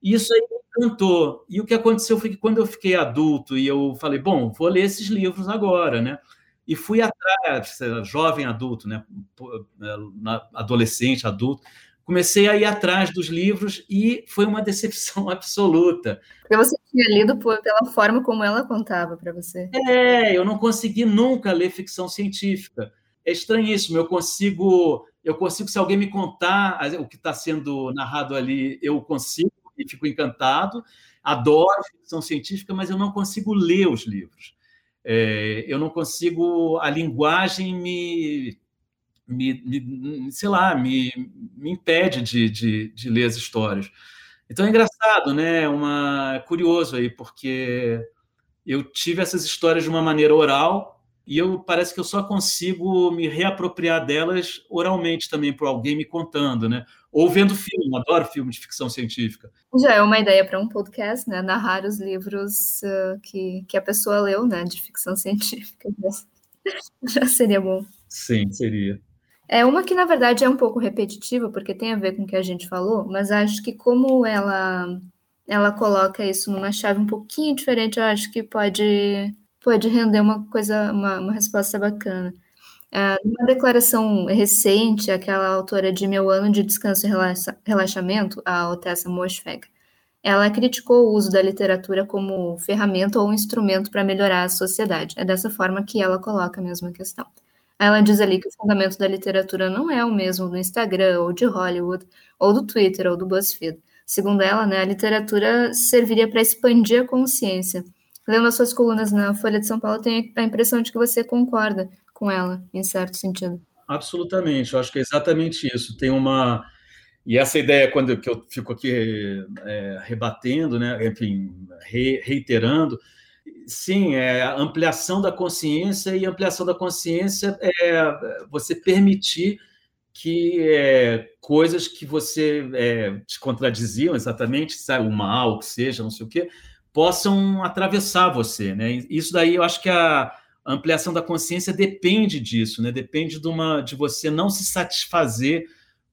Isso aí me encantou. E o que aconteceu foi que quando eu fiquei adulto e eu falei, bom, vou ler esses livros agora, né? E fui atrás, jovem adulto, né? Adolescente, adulto, comecei a ir atrás dos livros e foi uma decepção [LAUGHS] absoluta. Porque você tinha lido pela forma como ela contava para você. É, eu não consegui nunca ler ficção científica. É estranhíssimo. Eu consigo, eu consigo se alguém me contar o que está sendo narrado ali, eu consigo e fico encantado. Adoro ficção científica, mas eu não consigo ler os livros. É, eu não consigo, a linguagem me me, me, sei lá, me, me impede de, de, de, ler as histórias. Então é engraçado, né? Uma é curioso aí, porque eu tive essas histórias de uma maneira oral e eu parece que eu só consigo me reapropriar delas oralmente também por alguém me contando, né? Ou vendo filme, adoro filme de ficção científica. Já é uma ideia para um podcast, né? Narrar os livros uh, que, que a pessoa leu, né? De ficção [LAUGHS] científica. [LAUGHS] Já seria bom. Sim, seria. É uma que, na verdade, é um pouco repetitiva, porque tem a ver com o que a gente falou, mas acho que como ela ela coloca isso numa chave um pouquinho diferente, eu acho que pode, pode render uma coisa, uma, uma resposta bacana. É, numa declaração recente, aquela autora de Meu Ano de Descanso e Relaxamento, a Otessa Moschweg, ela criticou o uso da literatura como ferramenta ou instrumento para melhorar a sociedade. É dessa forma que ela coloca a mesma questão. Ela diz ali que o fundamento da literatura não é o mesmo do Instagram, ou de Hollywood, ou do Twitter, ou do BuzzFeed. Segundo ela, né, a literatura serviria para expandir a consciência. Lendo as suas colunas na Folha de São Paulo, tenho a impressão de que você concorda com ela, em certo sentido. Absolutamente, eu acho que é exatamente isso. Tem uma. E essa ideia, quando que eu fico aqui é, rebatendo, né, enfim, re, reiterando, Sim, é ampliação da consciência e ampliação da consciência é você permitir que é, coisas que você é, te contradiziam exatamente, sabe, o mal, que seja, não sei o quê, possam atravessar você, né? Isso daí eu acho que a ampliação da consciência depende disso, né? Depende de uma de você não se satisfazer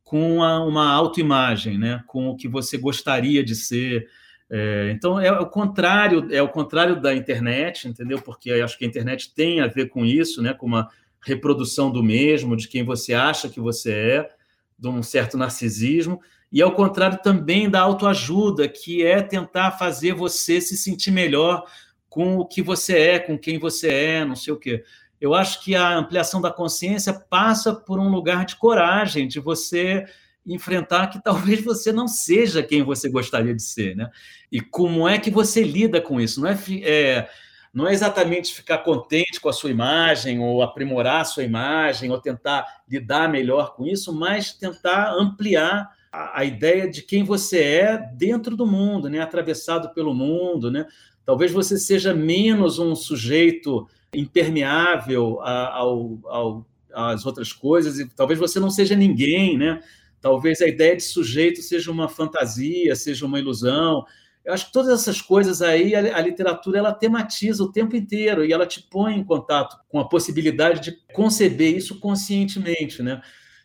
com uma, uma autoimagem, né? Com o que você gostaria de ser, é, então é o contrário, é o contrário da internet, entendeu? Porque acho que a internet tem a ver com isso, né? Com uma reprodução do mesmo, de quem você acha que você é, de um certo narcisismo, e ao contrário também da autoajuda, que é tentar fazer você se sentir melhor com o que você é, com quem você é, não sei o quê. Eu acho que a ampliação da consciência passa por um lugar de coragem, de você enfrentar que talvez você não seja quem você gostaria de ser, né? E como é que você lida com isso? Não é, é, não é exatamente ficar contente com a sua imagem ou aprimorar a sua imagem ou tentar lidar melhor com isso, mas tentar ampliar a, a ideia de quem você é dentro do mundo, né? Atravessado pelo mundo, né? Talvez você seja menos um sujeito impermeável ao, ao, às outras coisas e talvez você não seja ninguém, né? Talvez a ideia de sujeito seja uma fantasia, seja uma ilusão. Eu acho que todas essas coisas aí, a, literatura ela tematiza o tempo inteiro e ela te põe em contato com a possibilidade de conceber isso conscientemente, né?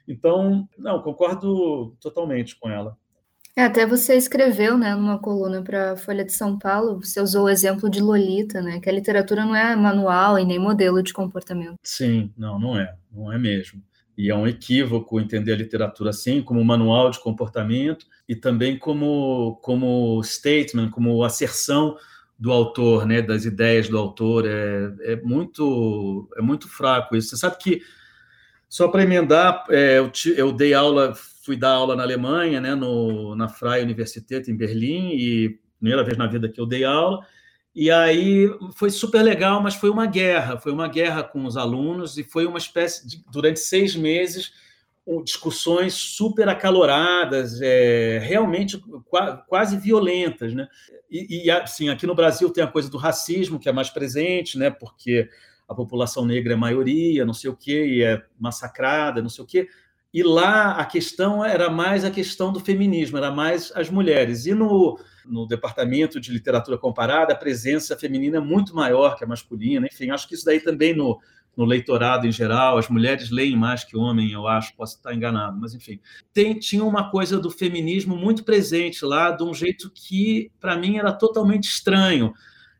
Então, não, concordo totalmente com ela. É, até você escreveu, né, numa coluna para a Folha de São Paulo, você usou o exemplo de Lolita, né, que a literatura não é manual e nem modelo de comportamento. Sim, não, não é, não é mesmo e é um equívoco entender a literatura assim, como manual de comportamento e também como, como statement, como asserção do autor, né, das ideias do autor. É, é, muito, é muito fraco isso. Você sabe que, só para emendar, é, eu, eu, dei aula, fui dar aula na Alemanha, né, no, na Freie Universität, em Berlim, e primeira vez na vida que eu dei aula, e aí foi super legal, mas foi uma guerra, foi uma guerra com os alunos e foi uma espécie de, durante seis meses, discussões super acaloradas, é, realmente quase violentas, né? E, e, assim, aqui no Brasil tem a coisa do racismo que é mais presente, né? Porque a população negra é maioria, não sei o quê, e é massacrada, não sei o quê. E lá a questão era mais a questão do feminismo, era mais as mulheres. E no, no departamento de literatura comparada, a presença feminina é muito maior que a masculina. Enfim, acho que isso daí também no, no leitorado em geral, as mulheres leem mais que homem, eu acho, posso estar enganado, mas enfim. Tem, tinha uma coisa do feminismo muito presente lá, de um jeito que, para mim, era totalmente estranho.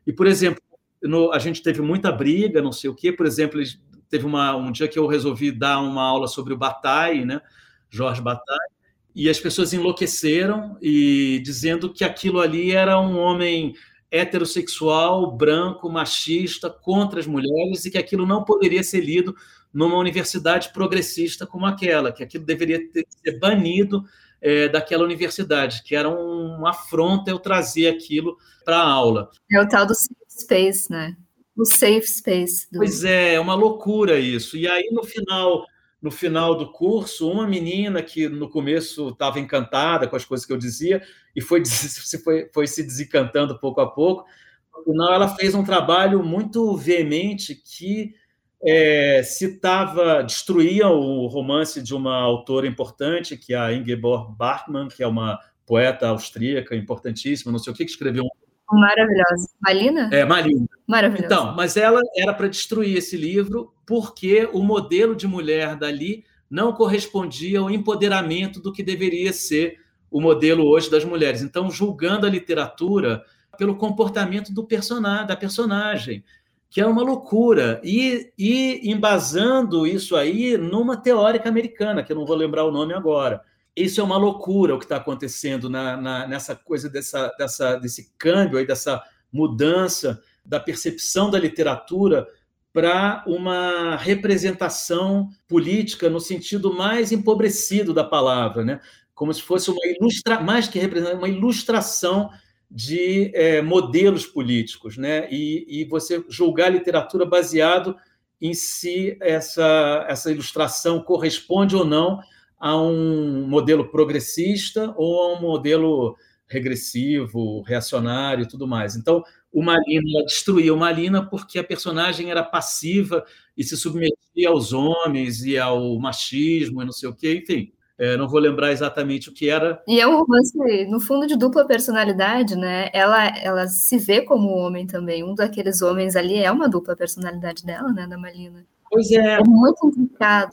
E, por exemplo, no, a gente teve muita briga, não sei o quê, por exemplo, eles teve uma, um dia que eu resolvi dar uma aula sobre o Bataille, né? Jorge Bataille, e as pessoas enlouqueceram e dizendo que aquilo ali era um homem heterossexual, branco, machista, contra as mulheres e que aquilo não poderia ser lido numa universidade progressista como aquela, que aquilo deveria ter, ser banido é, daquela universidade, que era um, uma afronta eu trazer aquilo para a aula. É o tal do safe space, né? O safe space. Do... Pois é, é uma loucura isso. E aí, no final, no final do curso, uma menina que no começo estava encantada com as coisas que eu dizia e foi, [LAUGHS] foi, foi se desencantando pouco a pouco, no final ela fez um trabalho muito veemente que é, citava, destruía o romance de uma autora importante, que é a Ingeborg Bachmann, que é uma poeta austríaca importantíssima, não sei o que, que escreveu um Maravilhosa. Malina? É, Malina. Maravilhosa. Então, mas ela era para destruir esse livro porque o modelo de mulher dali não correspondia ao empoderamento do que deveria ser o modelo hoje das mulheres. Então, julgando a literatura pelo comportamento do personagem, da personagem, que é uma loucura, e, e embasando isso aí numa teórica americana, que eu não vou lembrar o nome agora. Isso é uma loucura o que está acontecendo na, na, nessa coisa dessa, dessa, desse câmbio aí, dessa mudança da percepção da literatura para uma representação política no sentido mais empobrecido da palavra, né? como se fosse uma ilustra mais que uma ilustração de é, modelos políticos, né? E, e, você julgar a literatura baseado em se essa essa ilustração corresponde ou não a um modelo progressista ou a um modelo regressivo, reacionário e tudo mais. Então, o Marina destruía o Marina porque a personagem era passiva e se submetia aos homens e ao machismo e não sei o quê, enfim. É, não vou lembrar exatamente o que era. E é um romance, no fundo, de dupla personalidade, né? Ela, ela se vê como homem também. Um daqueles homens ali é uma dupla personalidade dela, né, da Marina. Pois é. É muito complicado.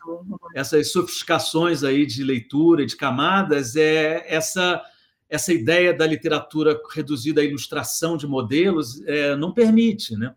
Essas sofisticações aí de leitura, de camadas, é essa essa ideia da literatura reduzida à ilustração de modelos é, não permite, né?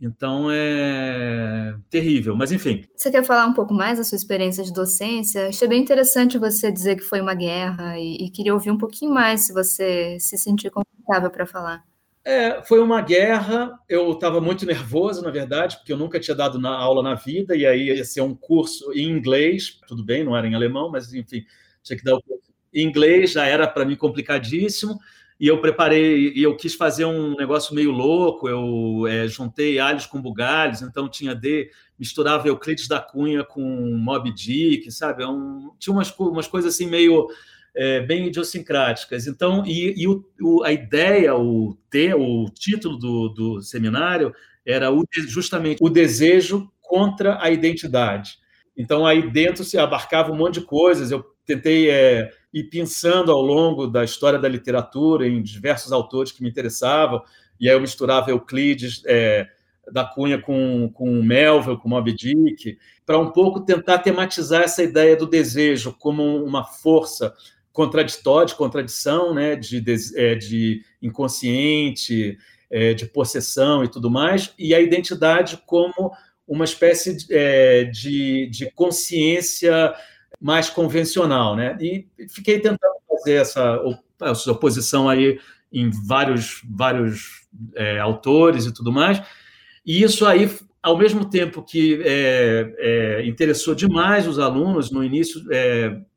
Então é terrível, mas enfim. Você quer falar um pouco mais da sua experiência de docência? Achei bem interessante você dizer que foi uma guerra e, e queria ouvir um pouquinho mais se você se sentir confortável para falar. É, foi uma guerra. Eu estava muito nervoso, na verdade, porque eu nunca tinha dado na aula na vida, e aí ia ser um curso em inglês. Tudo bem, não era em alemão, mas enfim, tinha que dar o curso em inglês, já era para mim complicadíssimo. E eu preparei, e eu quis fazer um negócio meio louco. Eu é, juntei alhos com bugalhos, então tinha de misturava Euclides da Cunha com Mob Dick, sabe? É um, tinha umas, umas coisas assim meio é, bem idiosincráticas. Então, e, e o, o, a ideia, o, ter, o título do, do seminário era o, justamente o desejo contra a identidade. Então, aí dentro se abarcava um monte de coisas. Eu tentei é, ir pensando ao longo da história da literatura em diversos autores que me interessavam, e aí eu misturava Euclides é, da Cunha com, com Melville, com Moby Dick, para um pouco tentar tematizar essa ideia do desejo como uma força contraditória, de contradição, né, de, de, é, de inconsciente, é, de possessão e tudo mais, e a identidade como uma espécie de, é, de, consciência mais convencional, né? E fiquei tentando fazer essa, essa oposição aí em vários, vários é, autores e tudo mais, e isso aí, ao mesmo tempo que é, é, interessou demais os alunos no início,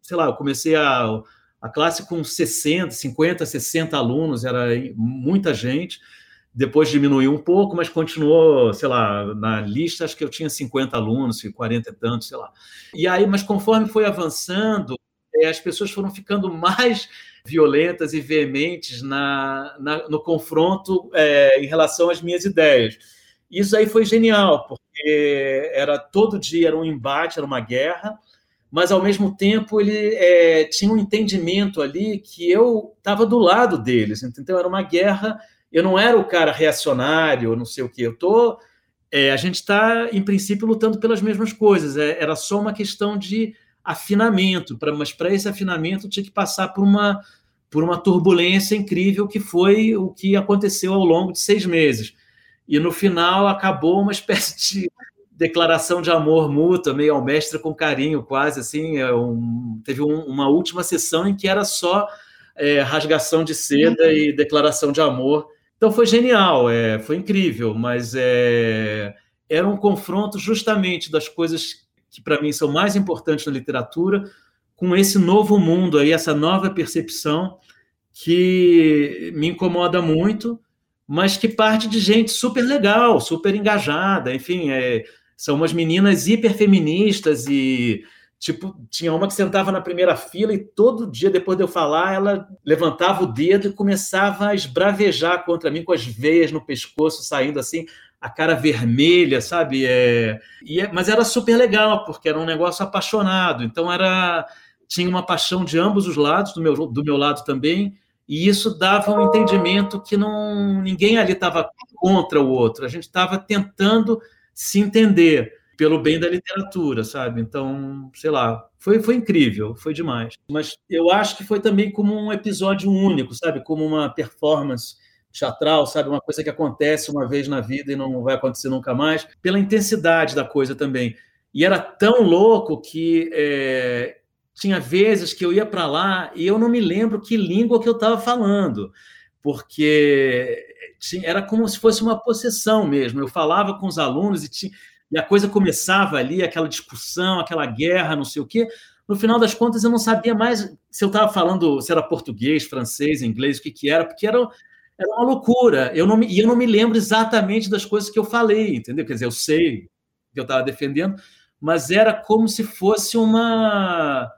sei lá, eu comecei a a classe com 60, 50, 60 alunos, era muita gente. Depois diminuiu um pouco, mas continuou, sei lá, na lista, acho que eu tinha 50 alunos, 40 e tantos, sei lá. E aí, mas conforme foi avançando, é, as pessoas foram ficando [LAUGHS] mais violentas e veementes na, na no confronto é, em relação às minhas ideias. Isso aí foi genial, porque era todo dia era um embate, era uma guerra, mas ao mesmo tempo ele é, tinha um entendimento ali que eu estava do lado deles, então era uma guerra. Eu não era o cara reacionário, não sei o que. Eu tô, é, a gente está em princípio lutando pelas mesmas coisas. É, era só uma questão de afinamento, pra, mas para esse afinamento tinha que passar por uma por uma turbulência incrível que foi o que aconteceu ao longo de seis meses. E no final acabou uma [LAUGHS] espécie de declaração de amor mútua, meio ao mestre com carinho, quase assim. É um, teve um, uma última sessão em que era só é, rasgação de seda e declaração de amor. Então foi genial, é, foi incrível, mas é, era um confronto justamente das coisas que para mim são mais importantes na literatura, com esse novo mundo aí, essa nova percepção que me incomoda muito, mas que parte de gente super legal, super engajada, enfim, é, são umas meninas hiperfeministas e tipo, tinha uma que sentava na primeira fila e todo dia depois de eu falar, ela levantava o dedo e começava a esbravejar contra mim com as veias no pescoço saindo assim, a cara vermelha, sabe? É... E, é, mas era super legal, porque era um negócio apaixonado. Então era tinha uma paixão de ambos os lados, do meu, do meu lado também, e isso dava um entendimento que não ninguém ali estava contra o outro. A gente estava tentando se entender pelo bem da literatura, sabe? Então, sei lá, foi, foi incrível, foi demais. Mas eu acho que foi também como um episódio único, sabe? Como uma performance teatral, sabe? Uma coisa que acontece uma vez na vida e não vai acontecer nunca mais, pela intensidade da coisa também. E era tão louco que é, tinha vezes que eu ia para lá e eu não me lembro que língua que eu estava falando, porque era como se fosse uma possessão mesmo. Eu falava com os alunos e, tinha, e a coisa começava ali, aquela discussão, aquela guerra, não sei o quê. No final das contas, eu não sabia mais se eu estava falando, se era português, francês, inglês, o que, que era, porque era, era uma loucura. Eu não me, e eu não me lembro exatamente das coisas que eu falei, entendeu? Quer dizer, eu sei que eu estava defendendo, mas era como se fosse uma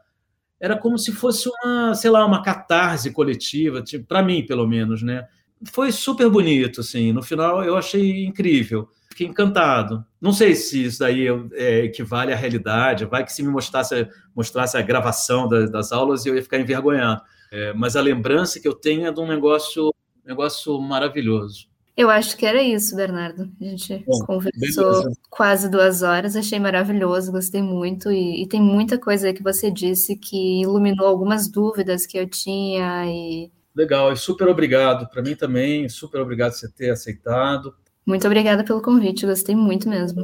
era como se fosse uma, sei lá, uma catarse coletiva, tipo, para mim, pelo menos, né? Foi super bonito, assim. No final, eu achei incrível. Fiquei encantado. Não sei se isso daí é, equivale à realidade. Vai que se me mostrasse, mostrasse a gravação das, das aulas, eu ia ficar envergonhado. É, mas a lembrança que eu tenho é de um negócio, negócio maravilhoso. Eu acho que era isso, Bernardo. A gente Bom, conversou beleza. quase duas horas, achei maravilhoso, gostei muito. E, e, tem muita coisa que você disse que iluminou algumas dúvidas que eu tinha e Legal, e super obrigado. Para mim também, super obrigado por você ter aceitado. Muito obrigada pelo convite, gostei muito mesmo.